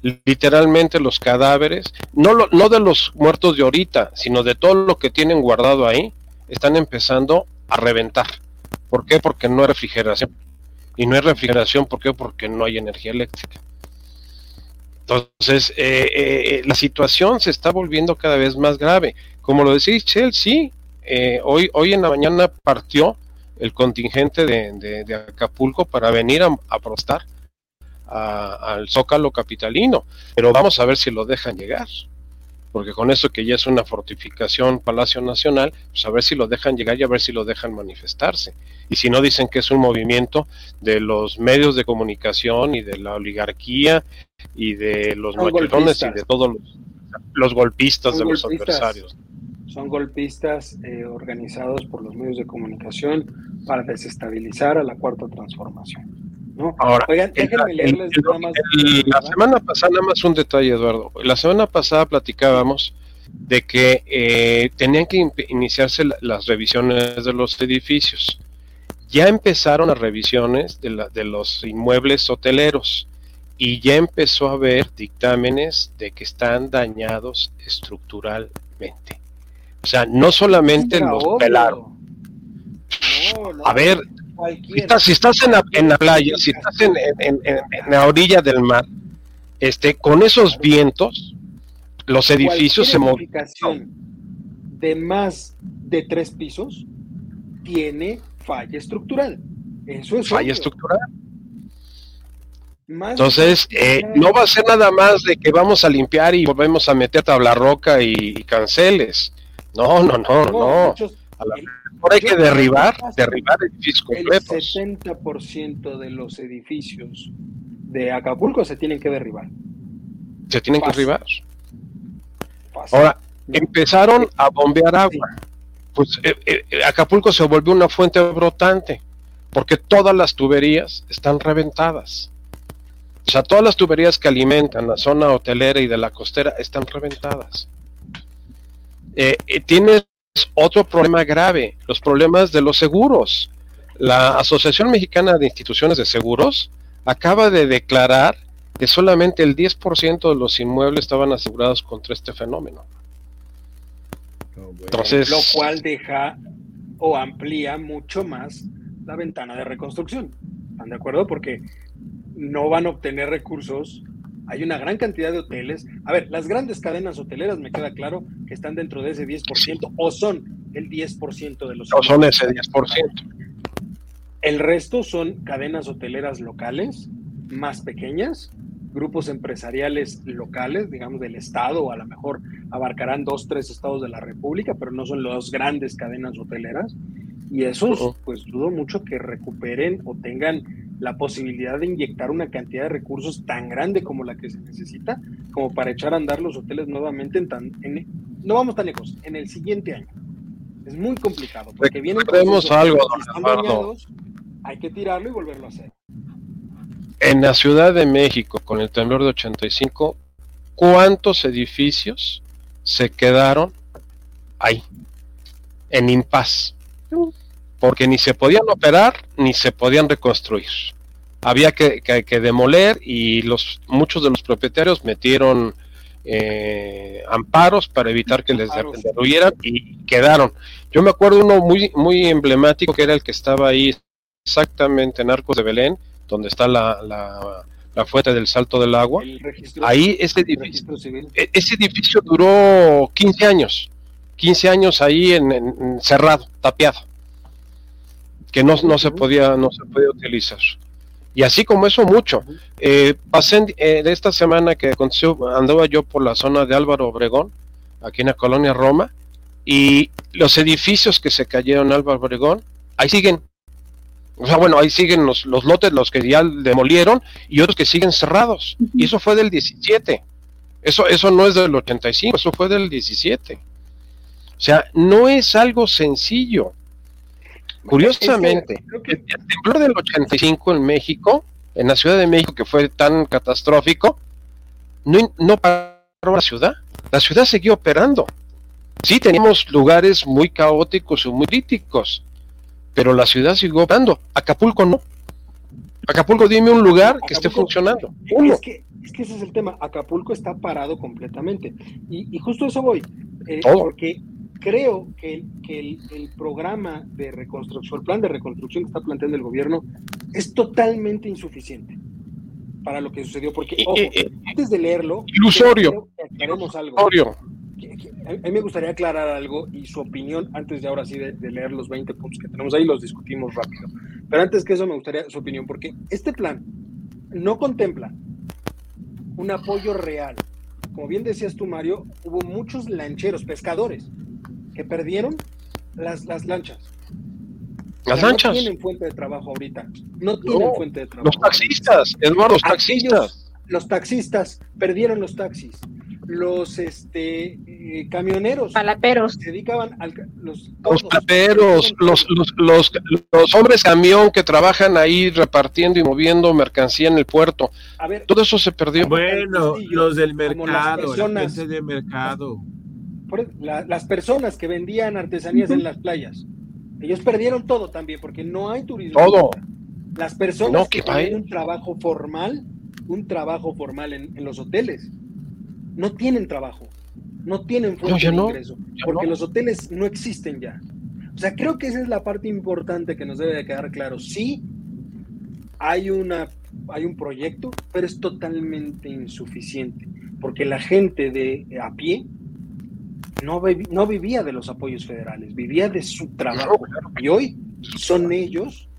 Literalmente los cadáveres, no, no de los muertos de ahorita, sino de todo lo que tienen guardado ahí, están empezando a reventar. ¿Por qué? Porque no hay refrigeración. Y no hay refrigeración, ¿por qué? Porque no hay energía eléctrica. Entonces, eh, eh, la situación se está volviendo cada vez más grave. Como lo decís, Chelsea, eh, hoy, hoy en la mañana partió el contingente de, Acapulco para venir a, a prostar al Zócalo capitalino, pero vamos a ver si lo dejan llegar, porque con eso que ya es una fortificación Palacio Nacional, pues a ver si lo dejan llegar y a ver si lo dejan manifestarse. Y si no dicen que es un movimiento de los medios de comunicación y de la oligarquía y de los machones y de todos los, golpistas de los adversarios son golpistas eh, organizados por los medios de comunicación para desestabilizar a la cuarta transformación. ¿no? Ahora, déjenme leerles nada más. la semana pasada, nada más un detalle, Eduardo. La semana pasada platicábamos de que eh, tenían que iniciarse las revisiones de los edificios. Ya empezaron las revisiones de, de los inmuebles hoteleros y ya empezó a haber dictámenes de que están dañados estructuralmente. O sea, no solamente los pelaron. a ver, si estás en la, en la, playa, si estás en, la orilla del mar, este, con esos vientos, los edificios se mueven. de más de tres pisos tiene falla estructural. Eso es falla estructural. Entonces, eh, no va a ser nada más de que vamos a limpiar y volvemos a meter tabla roca y canceles. No, no, no, no. a la mejor hay que derribar, derribar edificios completos. El 70% de los edificios de Acapulco se tienen que derribar. Se tienen que derribar. Ahora, empezaron a bombear agua. Pues eh, eh, Acapulco se volvió una fuente brotante, porque todas las tuberías están reventadas. O sea, todas las tuberías que alimentan la zona hotelera y de la costera están reventadas. Eh, eh, tienes otro problema grave, los problemas de los seguros. La Asociación Mexicana de Instituciones de Seguros acaba de declarar que solamente el 10% de los inmuebles estaban asegurados contra este fenómeno. Entonces, lo cual deja o amplía mucho más la ventana de reconstrucción. ¿Están de acuerdo? Porque no van a obtener recursos. Hay una gran cantidad de hoteles. A ver, las grandes cadenas hoteleras, me queda claro, que están dentro de ese 10% o son el 10% de los... O son ese 10%. El resto son cadenas hoteleras locales, más pequeñas, grupos empresariales locales, digamos del Estado, o a lo mejor abarcarán dos, tres estados de la República, pero no son las grandes cadenas hoteleras. Y esos, pues dudo mucho que recuperen o tengan la posibilidad de inyectar una cantidad de recursos tan grande como la que se necesita, como para echar a andar los hoteles nuevamente en tan... no vamos tan lejos, en el siguiente año. Es muy complicado, porque vienen... algo, hay que tirarlo y volverlo a hacer. En la Ciudad de México, con el temblor de 85, ¿cuántos edificios se quedaron ahí, en impas? Porque ni se podían operar ni se podían reconstruir. Había que, demoler y los, muchos de los propietarios metieron eh, amparos para evitar que les destruyeran y quedaron. Yo me acuerdo uno muy, muy emblemático que era el que estaba ahí exactamente en Arcos de Belén, donde está la, la, fuente del Salto del Agua. ahí ese edificio, e, ese edificio duró 15 años, 15 años ahí en, cerrado, tapiado, que no, no, se podía, no se podía utilizar. Y así como eso, mucho. Eh, pasé eh, de esta semana que andaba yo por la zona de Álvaro Obregón, aquí en la colonia Roma, y los edificios que se cayeron en Álvaro Obregón, ahí siguen, o sea, bueno, ahí siguen los, los lotes, los que ya demolieron y otros que siguen cerrados. Y eso fue del 17. Eso, eso no es del 85, eso fue del 17. O sea, no es algo sencillo. Curiosamente, el temblor del 85 en México, en la Ciudad de México, que fue tan catastrófico, no, no paró la ciudad. La ciudad siguió operando. Sí, teníamos lugares muy caóticos y muy críticos, pero la ciudad siguió operando. Acapulco no. Acapulco, dime un lugar que esté funcionando. Es que, es que ese es el tema. Acapulco está parado completamente. Y, justo eso voy. Eh, porque creo que, el, programa de reconstrucción, el plan de reconstrucción que está planteando el gobierno es totalmente insuficiente para lo que sucedió. Porque, ojo, antes de leerlo, ilusorio. Ilusorio a mí me gustaría aclarar algo y su opinión antes de ahora sí de, leer los 20 puntos que tenemos ahí, los discutimos rápido. Pero antes que eso me gustaría su opinión, porque este plan no contempla un apoyo real. Como bien decías tú, Mario, hubo muchos lancheros, pescadores, que perdieron las, las lanchas. Las lanchas. No tienen fuente de trabajo ahorita. No tienen fuente de trabajo. Los taxistas, Eduardo, los taxistas. los taxistas perdieron los taxis los este eh, camioneros palaperos se dedicaban al los, los palaperos los, los, los, los, hombres camión que trabajan ahí repartiendo y moviendo mercancía en el puerto a ver, todo eso se perdió bueno los del mercado las de mercado las personas que vendían artesanías en las playas ellos perdieron todo también porque no hay turismo. Todo. Las personas que tienen un trabajo formal un trabajo formal en, en los hoteles no tienen trabajo, no tienen fuente de ingreso, porque los hoteles no existen ya. O sea, creo que esa es la parte importante que nos debe de quedar claro. Sí, hay, una, hay un proyecto, pero es totalmente insuficiente, porque la gente de a pie no, no vivía de los apoyos federales, vivía de su trabajo. Y hoy son ellos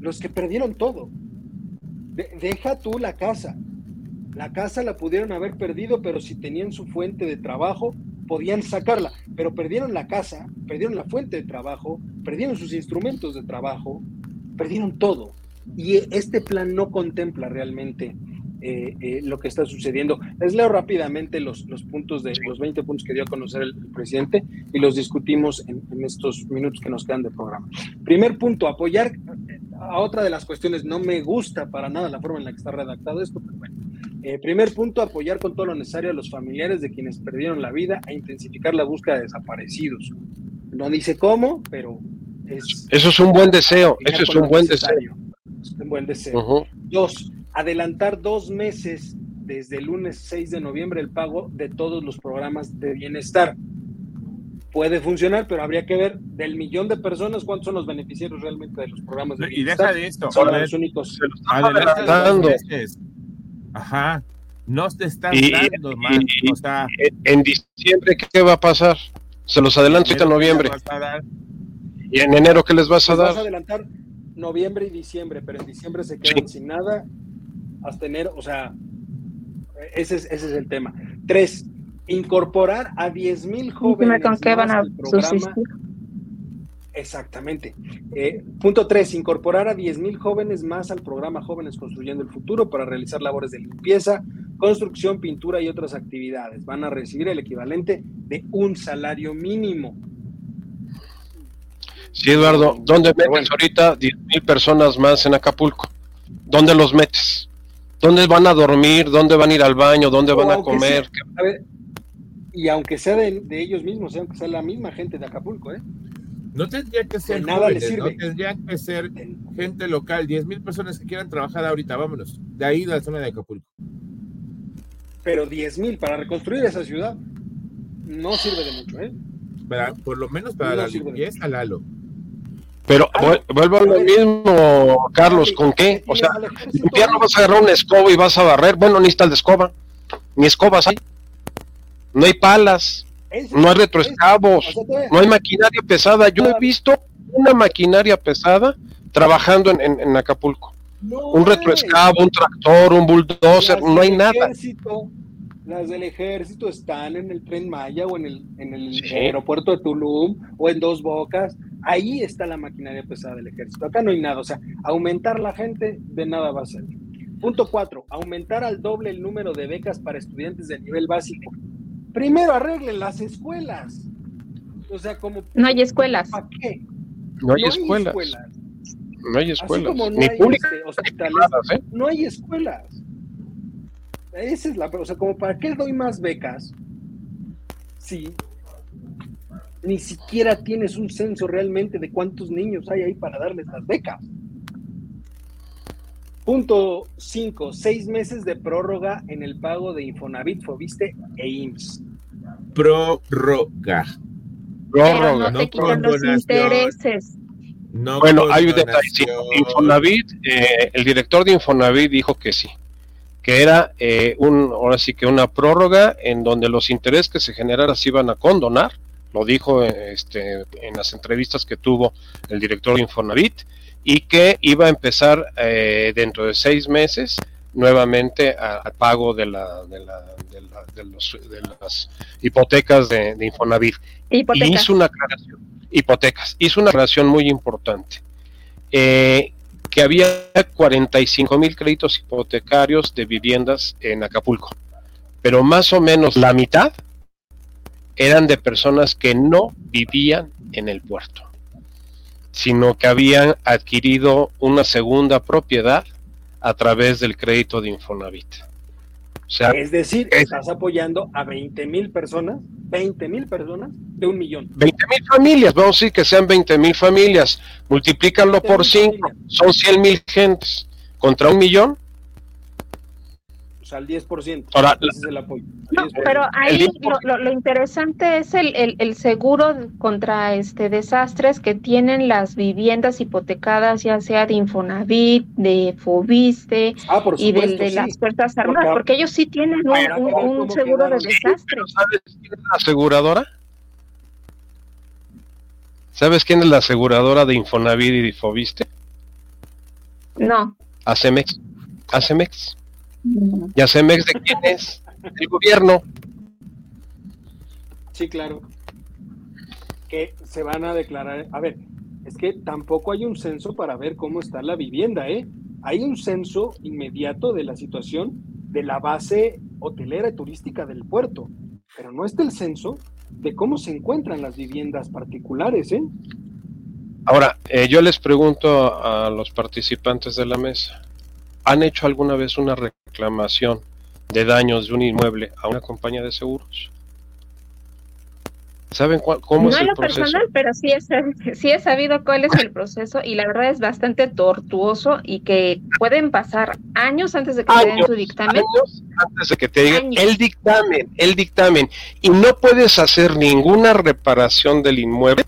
los que perdieron todo. deja tú la casa, la casa la pudieron haber perdido, pero si tenían su fuente de trabajo, podían sacarla. Pero perdieron la casa, perdieron la fuente de trabajo, perdieron sus instrumentos de trabajo, perdieron todo. Y este plan no contempla realmente eh, eh, lo que está sucediendo. Les leo rápidamente los, los, puntos de los 20 puntos que dio a conocer el, presidente y los discutimos en, en, estos minutos que nos quedan de programa. Primer punto, apoyar a otra de las cuestiones. No me gusta para nada la forma en la que está redactado esto, pero bueno. Eh, primer punto, apoyar con todo lo necesario a los familiares de quienes perdieron la vida e intensificar la búsqueda de desaparecidos. No dice cómo, pero es... Eso es un buen deseo, eso es un buen deseo. Es un buen deseo. Dos, adelantar dos meses desde el lunes 6 de noviembre el pago de todos los programas de bienestar. puede funcionar, pero habría que ver del millón de personas cuántos son los beneficiarios realmente de los programas de Y deja de esto. Son los únicos. adelantando. Ajá. No te están Y- dando más. y- o sea, En diciembre, ¿qué va a pasar? Se los adelanto en noviembre. dar- ¿Y en enero qué les vas a Les vas a dar? adelantar noviembre y diciembre, pero en diciembre se quedan sin nada hasta enero. O sea, ese es, ese es el tema. Tres, incorporar a 10 mil jóvenes. Dime con qué van más a al programa. subsistir. Exactamente. Eh, punto tres, incorporar a 10 mil jóvenes más al programa Jóvenes Construyendo el Futuro para realizar labores de limpieza, construcción, pintura y otras actividades. Van a recibir el equivalente de un salario mínimo. Sí, Eduardo, ¿dónde metes bueno. ahorita 10 mil personas más en Acapulco? ¿Dónde los metes? ¿Dónde van a dormir? ¿Dónde van a ir al baño? ¿Dónde O van a comer? A ver, y aunque sea de, de ellos mismos, sea, aunque sea la misma gente de Acapulco, ¿eh? No tendría que ser De nada jóvenes, ¿no? sirve. Tendría que ser gente local, 10 mil personas que quieran trabajar ahorita, vámonos, de ahí de la zona de Acapulco. Pero 10 mil para reconstruir esa ciudad no sirve de mucho, ¿eh? Para, por lo menos para No la limpieza, Lalo. Pero Ah, vuel- vuelvo a lo mismo, Carlos, ¿con qué? O sea, limpiar no vas a agarrar una escoba y vas a barrer. Bueno, ni está el de escoba. Ni escobas hay. No hay palas, no hay te- no hay maquinaria pesada. Yo no he visto una maquinaria pesada trabajando en, en- en Acapulco. Un hay. retroescabo, un tractor, un bulldozer, no hay nada. las del ejército están en el tren Maya o en el, en el Sí. aeropuerto de Tulum o en Dos Bocas. Ahí está la maquinaria pesada del ejército. Acá no hay nada. O sea, aumentar la gente de nada va a ser. Punto cuatro, aumentar al doble el número de becas para estudiantes de nivel básico. Primero arreglen las escuelas. O sea, como... No hay escuelas. ¿Para qué? No hay escuelas. No hay Así escuelas. como no Ni hay públicas este, hospitales, ¿eh? no hay escuelas. Esa es la, o sea, como para qué doy más becas si ni siquiera tienes un censo realmente de cuántos niños hay ahí para darles las becas. Punto 5. Seis meses de prórroga en el pago de Infonavit, Fobiste e IMSS. Prórroga. Prórroga. no no te quitan los intereses. No Bueno, hay un detalle. Infonavit, eh, el director de Infonavit dijo que sí, que era eh, un, ahora sí que una prórroga en donde los intereses que se generaran se iban a condonar, lo dijo este, en las entrevistas que tuvo el director de Infonavit, y que iba a empezar eh, dentro de seis meses nuevamente a- al pago de, la, de, la- de la- de los- de las hipotecas de, de Infonavit. Y hizo una aclaración, hipotecas, hizo una aclaración muy importante, eh, que había 45 mil créditos hipotecarios de viviendas en Acapulco, pero más o menos la mitad eran de personas que no vivían en el puerto, sino que habían adquirido una segunda propiedad a través del crédito de Infonavit. O sea, Es decir, Es- estás apoyando a 20 mil personas, 20 mil personas de un millón. 20 mil familias, vamos a decir que sean 20 mil familias, multiplícanlo por 5, 20,000 son 100 mil gentes contra un millón. O sea, al 10%. Ahora, Ese es el apoyo. No, 10%. pero ahí lo, lo- lo interesante es el, el- el seguro contra este desastres que tienen las viviendas hipotecadas, ya sea de Infonavit, de Fobiste Ah, y del de sí. las Fuerzas Armadas, Porque- porque ellos sí tienen un, Ahora, un- ¿cómo un seguro de desastres. ¿Sabes quién es la aseguradora? ¿Sabes quién es la aseguradora de Infonavit y de Fobiste? No. Acemex. Acemex. ¿Y Acemex de quién es? El gobierno. Sí, claro. Que se van a declarar. A ver, es que tampoco hay un censo para ver cómo está la vivienda, ¿eh? Hay un censo inmediato de la situación de la base hotelera y turística del puerto, pero no está el censo de cómo se encuentran las viviendas particulares, ¿eh? Ahora, eh, yo les pregunto a los participantes de la mesa, ¿han hecho alguna vez una reclamación de daños de un inmueble a una compañía de seguros? ¿Saben cómo es el lo proceso? personal, pero sí he, sí he sabido cuál es el proceso y la verdad es bastante tortuoso y que pueden pasar años antes de que te den su dictamen. Años antes de que te digan el dictamen, el dictamen. Y no puedes hacer ninguna reparación del inmueble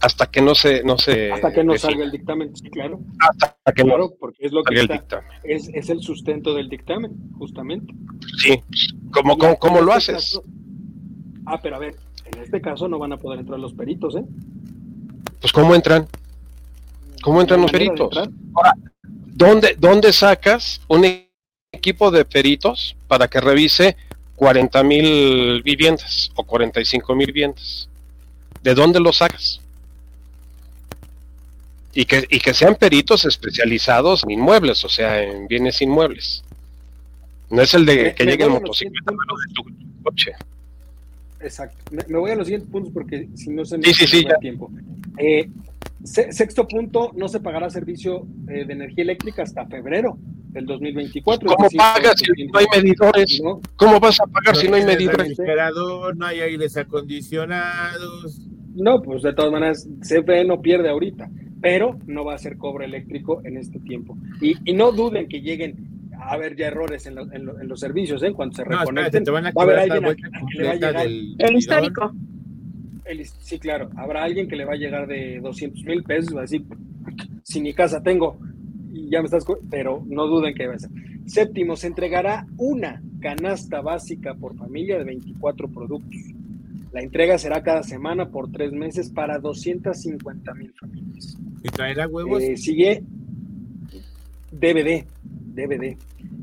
hasta que no se no se hasta que no salga el dictamen sí claro. Hasta que claro porque es lo que está, el dictamen. Es, es, el sustento del dictamen justamente. Sí cómo cómo, lo este haces. ah pero a ver en este caso no van a poder entrar los peritos eh pues cómo entran cómo entran los peritos ahora dónde dónde sacas un equipo de peritos para que revise 40 mil viviendas o 45 mil viviendas ¿De dónde lo sacas? Y que, y que sean peritos especializados en inmuebles, o sea, en bienes inmuebles. No es el de que llegue el motocicleta de tu coche. Exacto. Me, voy a los siguientes puntos porque si no se me sí, sí, sí, tiempo. Eh, sexto punto, no se pagará servicio eh, de energía eléctrica hasta febrero del 2024. ¿Cómo pagas si no hay medidores? ¿Cómo vas a pagar si no hay medidores? No hay aires acondicionados. No, pues de todas maneras, CFE no pierde ahorita pero no va a ser cobro eléctrico en este tiempo. Y, y no duden que lleguen a haber ya errores en, en, los servicios, ¿eh? cuando se reconecten. va a haber alguien a, que le va a llegar. El histórico. sí, claro, habrá alguien que le va a llegar de 200 mil pesos, va a decir, si mi casa tengo, y ya me estás, pero no duden que va a ser. Séptimo, se entregará una canasta básica por familia de 24 productos. La entrega será cada semana por tres meses para 250 mil familias. ¿Y traerá huevos? Eh, sigue DVD, DVD.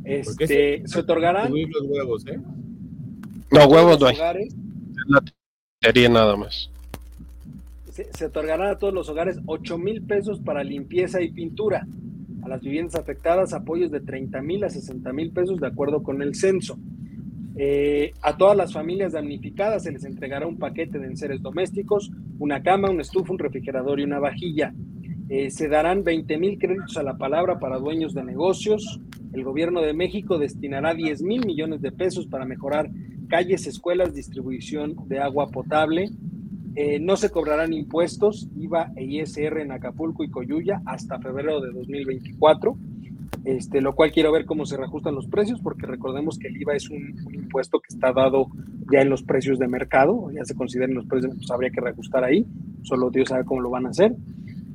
Este, se, otorgarán. los huevos, ¿eh? No, huevos no hay. la nada más. Se, se, otorgarán a todos los hogares 8 mil pesos para limpieza y pintura. A las viviendas afectadas, apoyos de 30 mil a 60 mil pesos de acuerdo con el censo. Eh, a todas las familias damnificadas se les entregará un paquete de enseres domésticos, una cama, un estufa, un refrigerador y una vajilla. Eh, se darán 20 mil créditos a la palabra para dueños de negocios. El gobierno de México destinará 10 mil millones de pesos para mejorar calles, escuelas, distribución de agua potable. Eh, no se cobrarán impuestos, IVA e ISR en Acapulco y Coyuya hasta febrero de 2024 este, lo cual quiero ver cómo se reajustan los precios, porque recordemos que el IVA es un, impuesto que está dado ya en los precios de mercado, ya se consideran los precios, pues habría que reajustar ahí, solo Dios sabe cómo lo van a hacer.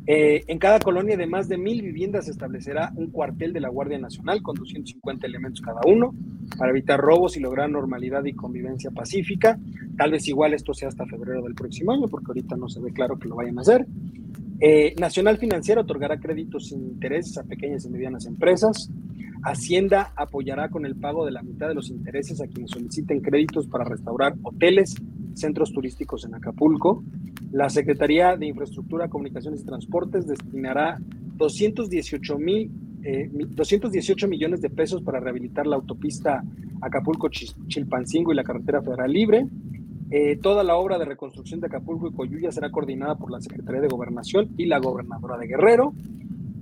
Eh, en cada colonia de más de mil viviendas se establecerá un cuartel de la Guardia Nacional con 250 elementos cada uno para evitar robos y lograr normalidad y convivencia pacífica. Tal vez igual esto sea hasta febrero del próximo año, porque ahorita no se ve claro que lo vayan a hacer. Eh, Nacional Financiera otorgará créditos sin intereses a pequeñas y medianas empresas. Hacienda apoyará con el pago de la mitad de los intereses a quienes soliciten créditos para restaurar hoteles, centros turísticos en Acapulco. La Secretaría de Infraestructura, Comunicaciones y Transportes destinará 218 mil 218 eh, millones de pesos para rehabilitar la autopista Acapulco-Chilpancingo y la carretera federal libre. Eh, toda la obra de reconstrucción de Acapulco y Coyuya será coordinada por la Secretaría de Gobernación y la gobernadora de Guerrero.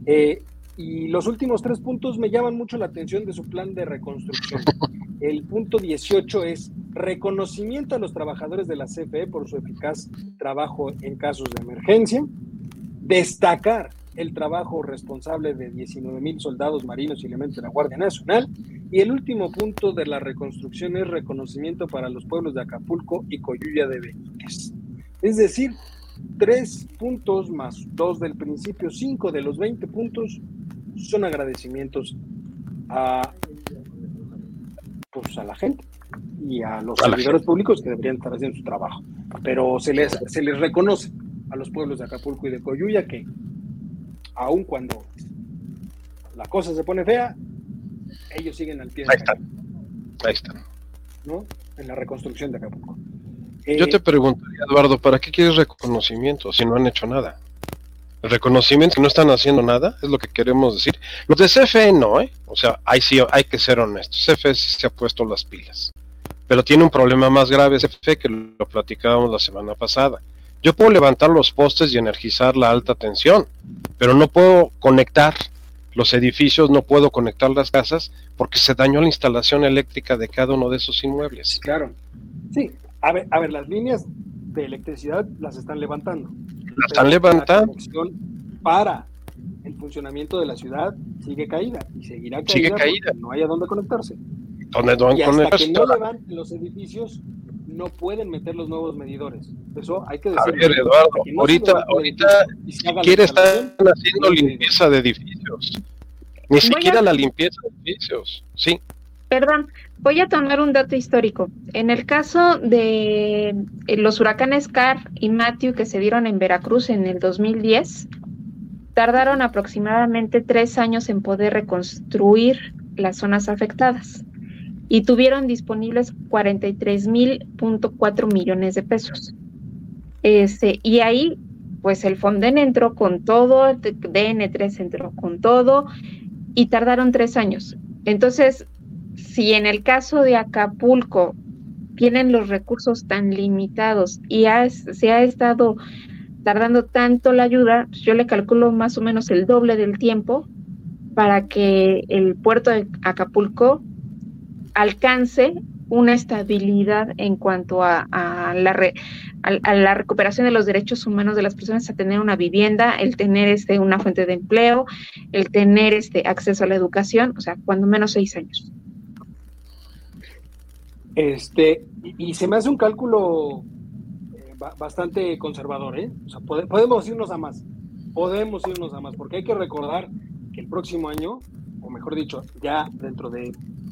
Eh, y los últimos tres puntos me llaman mucho la atención de su plan de reconstrucción. [LAUGHS] El punto 18 es reconocimiento a los trabajadores de la CFE por su eficaz trabajo en casos de emergencia. Destacar el trabajo responsable de 19 mil soldados marinos y elementos de la Guardia Nacional. Y el último punto de la reconstrucción es reconocimiento para los pueblos de Acapulco y Coyuya de Benítez. Es decir, tres puntos más dos del principio, cinco de los 20 puntos son agradecimientos a, pues, a la gente y a los servidores públicos que deberían estar haciendo su trabajo. Pero se les, se les reconoce a los pueblos de Acapulco y de Coyuya que aun cuando la cosa se pone fea, ellos siguen al pie de Ahí está. Ahí está. ¿no? En la reconstrucción de Acapulco. Yo te preguntaría, Eduardo, ¿para qué quieres reconocimiento si no han hecho nada? Reconocimiento si no están haciendo nada, es lo que queremos decir. Los de CFE no, ¿eh? O sea, ahí sí hay que ser honestos. CFE sí se ha puesto las pilas. Pero tiene un problema más grave CFE que lo platicábamos la semana pasada yo puedo levantar los postes y energizar la alta tensión, pero no puedo conectar los edificios, no puedo conectar las casas porque se dañó la instalación eléctrica de cada uno de esos inmuebles. Claro. Sí, a ver, a ver las líneas de electricidad las están levantando. Las están levantando. para el funcionamiento de la ciudad sigue caída y seguirá caída. Sigue caída. No hay a dónde conectarse. ¿Dónde, dónde y hasta que no levanten los edificios, no pueden meter los nuevos medidores. Eso hay que decirlo. Javier Eduardo, ahorita, ahorita ni siquiera están haciendo limpieza de edificios. Ni siquiera la limpieza de edificios. Sí. Perdón, voy a tomar un dato histórico. En el caso de eh, los huracanes Car y Matthew que se dieron en Veracruz en el 2010, tardaron aproximadamente tres años en poder reconstruir las zonas afectadas y tuvieron disponibles 43.4 millones de pesos. Este, y ahí, pues el Fonden entró con todo, DN3 entró con todo y tardaron tres años. Entonces, si en el caso de Acapulco tienen los recursos tan limitados y se ha estado tardando tanto la ayuda, pues yo le calculo más o menos el doble del tiempo para que el puerto de Acapulco alcance una estabilidad en cuanto a, la a, la recuperación de los derechos humanos de las personas a tener una vivienda, el tener este, una fuente de empleo, el tener este acceso a la educación, o sea, cuando menos seis años. Este, y, se me hace un cálculo eh, bastante conservador, ¿eh? O sea, podemos irnos a más, podemos irnos a más, porque hay que recordar que el próximo año, o mejor dicho, ya dentro de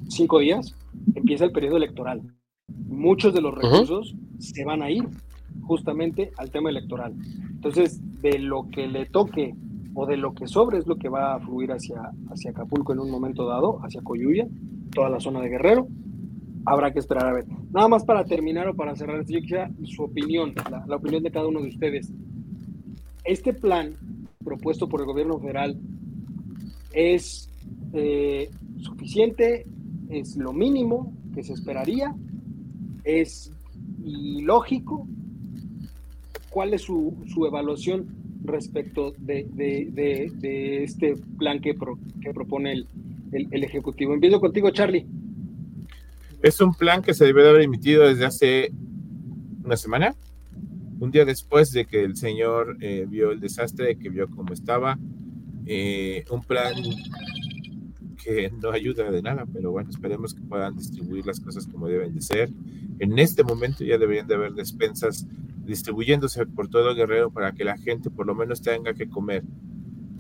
cinco días, empieza el periodo electoral. Muchos de los recursos se van a ir justamente al tema electoral. Entonces, de lo que le toque o de lo que sobre es lo que va a fluir hacia, hacia Acapulco en un momento dado, hacia Coyuya, toda la zona de Guerrero. Habrá que esperar a ver. Nada más para terminar o para cerrar, yo su opinión, la, opinión de cada uno de ustedes. Este plan propuesto por el gobierno federal es eh, suficiente, es lo mínimo que se esperaría, es ilógico. ¿Cuál es su, evaluación respecto de, este plan que, que propone el, el, Ejecutivo? Empiezo contigo, Charlie. Es un plan que se debe de haber emitido desde hace una semana, un día después de que el señor eh, vio el desastre, que vio cómo estaba. Eh, un plan que no ayuda de nada, pero bueno, esperemos que puedan distribuir las cosas como deben de ser. En este momento ya deberían de haber despensas distribuyéndose por todo Guerrero para que la gente por lo menos tenga que comer.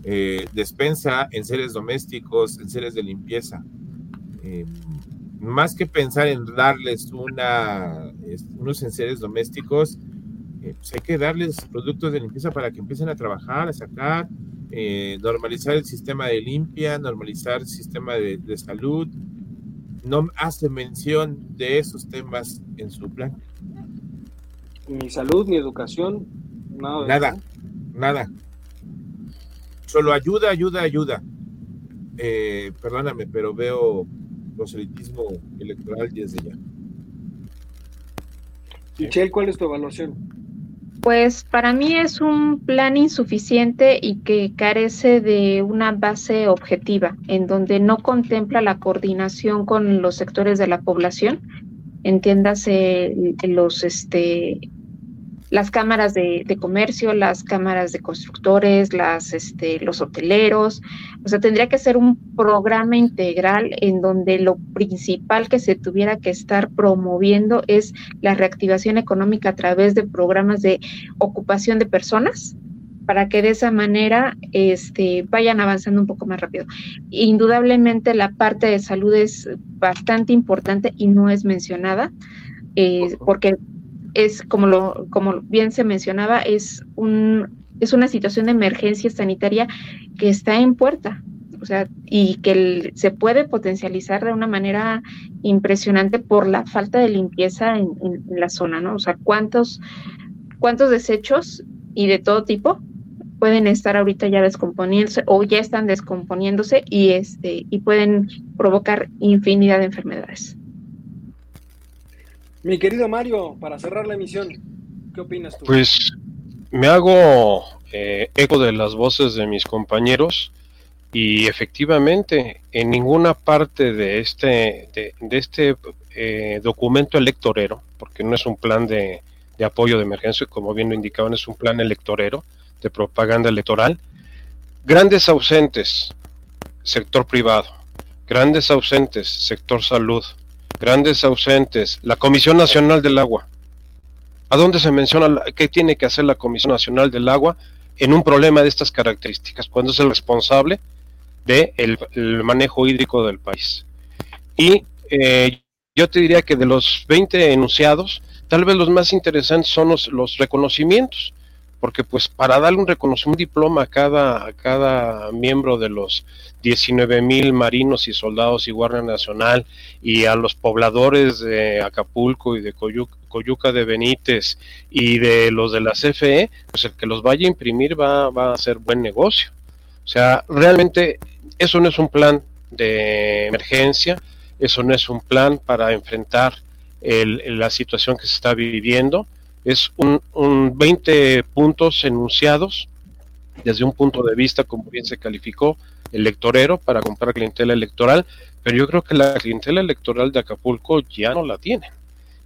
Eh, despensa en seres domésticos, en seres de limpieza. Em, más que pensar en darles una, unos enseres domésticos, eh, pues hay que darles productos de limpieza para que empiecen a trabajar, a sacar, eh, normalizar el sistema de limpia, normalizar el sistema de, salud. No hace mención de esos temas en su plan. Ni salud, ni educación, nada. Nada, nada. Solo ayuda, ayuda, ayuda. Eh, perdóname, pero veo proselitismo electoral desde ya. Michelle, ¿cuál es tu evaluación? Pues para mí es un plan insuficiente y que carece de una base objetiva, en donde no contempla la coordinación con los sectores de la población, entiéndase los este las cámaras de, comercio, las cámaras de constructores, las, este, los hoteleros. O sea, tendría que ser un programa integral en donde lo principal que se tuviera que estar promoviendo es la reactivación económica a través de programas de ocupación de personas para que de esa manera este, vayan avanzando un poco más rápido. Indudablemente la parte de salud es bastante importante y no es mencionada, eh, porque es, como, lo, como bien se mencionaba, es, un, es una situación de emergencia sanitaria que está en puerta. O sea, y que se puede potencializar de una manera impresionante por la falta de limpieza en, la zona, ¿no? O sea, cuántos, cuántos desechos y de todo tipo pueden estar ahorita ya descomponiéndose o ya están descomponiéndose y este y pueden provocar infinidad de enfermedades. Mi querido Mario, para cerrar la emisión, ¿qué opinas tú? Pues me hago eh, eco de las voces de mis compañeros y efectivamente en ninguna parte de este, de, este eh, documento electorero, porque no es un plan de, de apoyo de emergencia, como bien lo indicaban, es un plan electorero de propaganda electoral. Grandes ausentes, sector privado. Grandes ausentes, sector salud. Grandes ausentes, la Comisión Nacional del Agua. ¿A dónde se menciona qué tiene que hacer la Comisión Nacional del Agua en un problema de estas características? Cuando es el responsable del de el manejo hídrico del país. Y eh, yo te diría que de los 20 enunciados, tal vez los más interesantes son los, los reconocimientos porque pues para darle un reconocimiento, un diploma a cada, a cada miembro de los 19 mil marinos y soldados y Guardia Nacional y a los pobladores de Acapulco y de Coyuca, de Benítez y de los de la CFE, pues el que los vaya a imprimir va, va a ser buen negocio. O sea, realmente eso no es un plan de emergencia, eso no es un plan para enfrentar el, la situación que se está viviendo, es un, 20 puntos enunciados desde un punto de vista, como bien se calificó, electorero para comprar clientela electoral, pero yo creo que la clientela electoral de Acapulco ya no la tiene,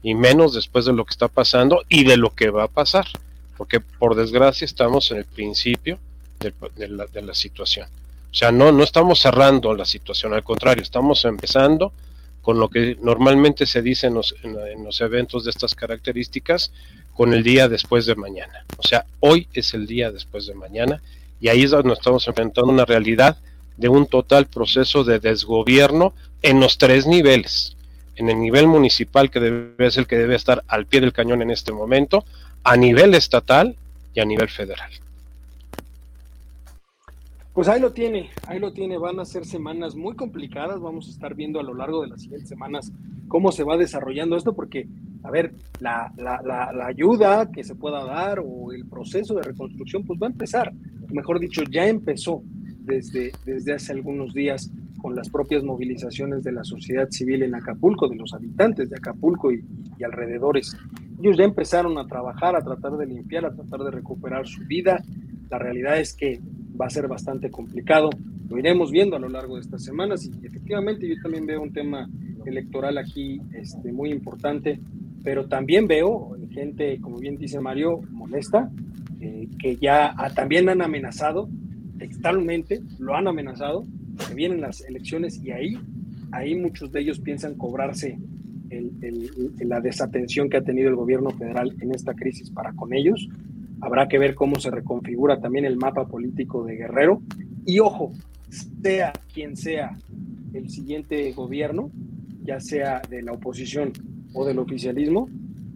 y menos después de lo que está pasando y de lo que va a pasar, porque por desgracia estamos en el principio de, de la situación. O sea, no, no estamos cerrando la situación, al contrario, estamos empezando con lo que normalmente se dice en los, en los eventos de estas características, con el día después de mañana. O sea, hoy es el día después de mañana y ahí es donde nos estamos enfrentando una realidad de un total proceso de desgobierno en los tres niveles. En el nivel municipal, que debe ser el que debe estar al pie del cañón en este momento, a nivel estatal y a nivel federal. Pues ahí lo tiene, ahí lo tiene. Van a ser semanas muy complicadas. Vamos a estar viendo a lo largo de las siguientes semanas cómo se va desarrollando esto, porque, a ver, la, la, ayuda que se pueda dar o el proceso de reconstrucción, pues va a empezar. Mejor dicho, ya empezó desde, desde hace algunos días con las propias movilizaciones de la sociedad civil en Acapulco, de los habitantes de Acapulco y, y alrededores. Ellos ya empezaron a trabajar, a tratar de limpiar, a tratar de recuperar su vida. La realidad es que va a ser bastante complicado. Lo iremos viendo a lo largo de estas semanas y efectivamente yo también veo un tema electoral aquí este, muy importante, pero también veo gente, como bien dice Mario, molesta, eh, que ya también han amenazado textualmente, lo han amenazado, que vienen las elecciones y ahí, ahí muchos de ellos piensan cobrarse la desatención que ha tenido el gobierno federal en esta crisis para con ellos Habrá que ver cómo se reconfigura también el mapa político de Guerrero. Y ojo, sea quien sea el siguiente gobierno, ya sea de la oposición o del oficialismo,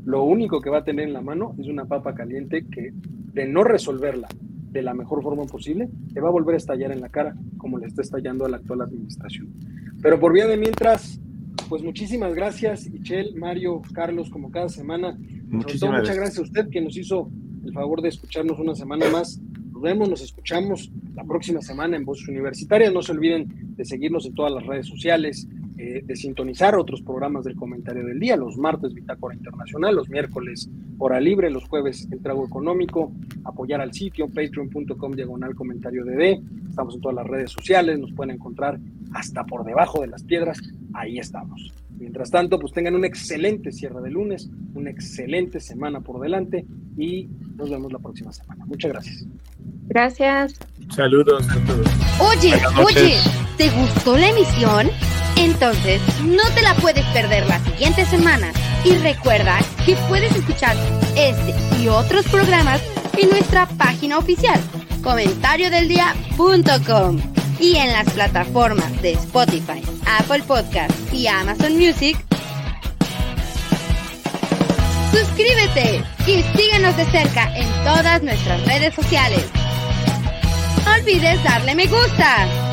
lo único que va a tener en la mano es una papa caliente que de no resolverla de la mejor forma posible, le va a volver a estallar en la cara, como le está estallando a la actual administración. Pero por vía de mientras, pues muchísimas gracias, Michelle, Mario, Carlos, como cada semana. muchas gracias a usted que nos hizo el favor de escucharnos una semana más. Nos vemos, nos escuchamos la próxima semana en Voces Universitarias. No se olviden de seguirnos en todas las redes sociales, eh, de sintonizar otros programas del comentario del día, los martes Bitácora Internacional, los miércoles Hora Libre, los jueves El Trago Económico, apoyar al sitio patreon.com diagonal comentario de Estamos en todas las redes sociales, nos pueden encontrar hasta por debajo de las piedras, ahí estamos. Mientras tanto, pues tengan un excelente cierre de lunes, una excelente semana por delante y nos vemos la próxima semana. Muchas gracias. Gracias. Saludos a todos. Oye, oye, ¿te gustó la emisión? Entonces, no te la puedes perder la siguiente semana. Y recuerda que puedes escuchar este y otros programas en nuestra página oficial, comentariodeldia.com y en las plataformas de Spotify, Apple Podcast y Amazon Music. Suscríbete y síguenos de cerca en todas nuestras redes sociales. No olvides darle me gusta.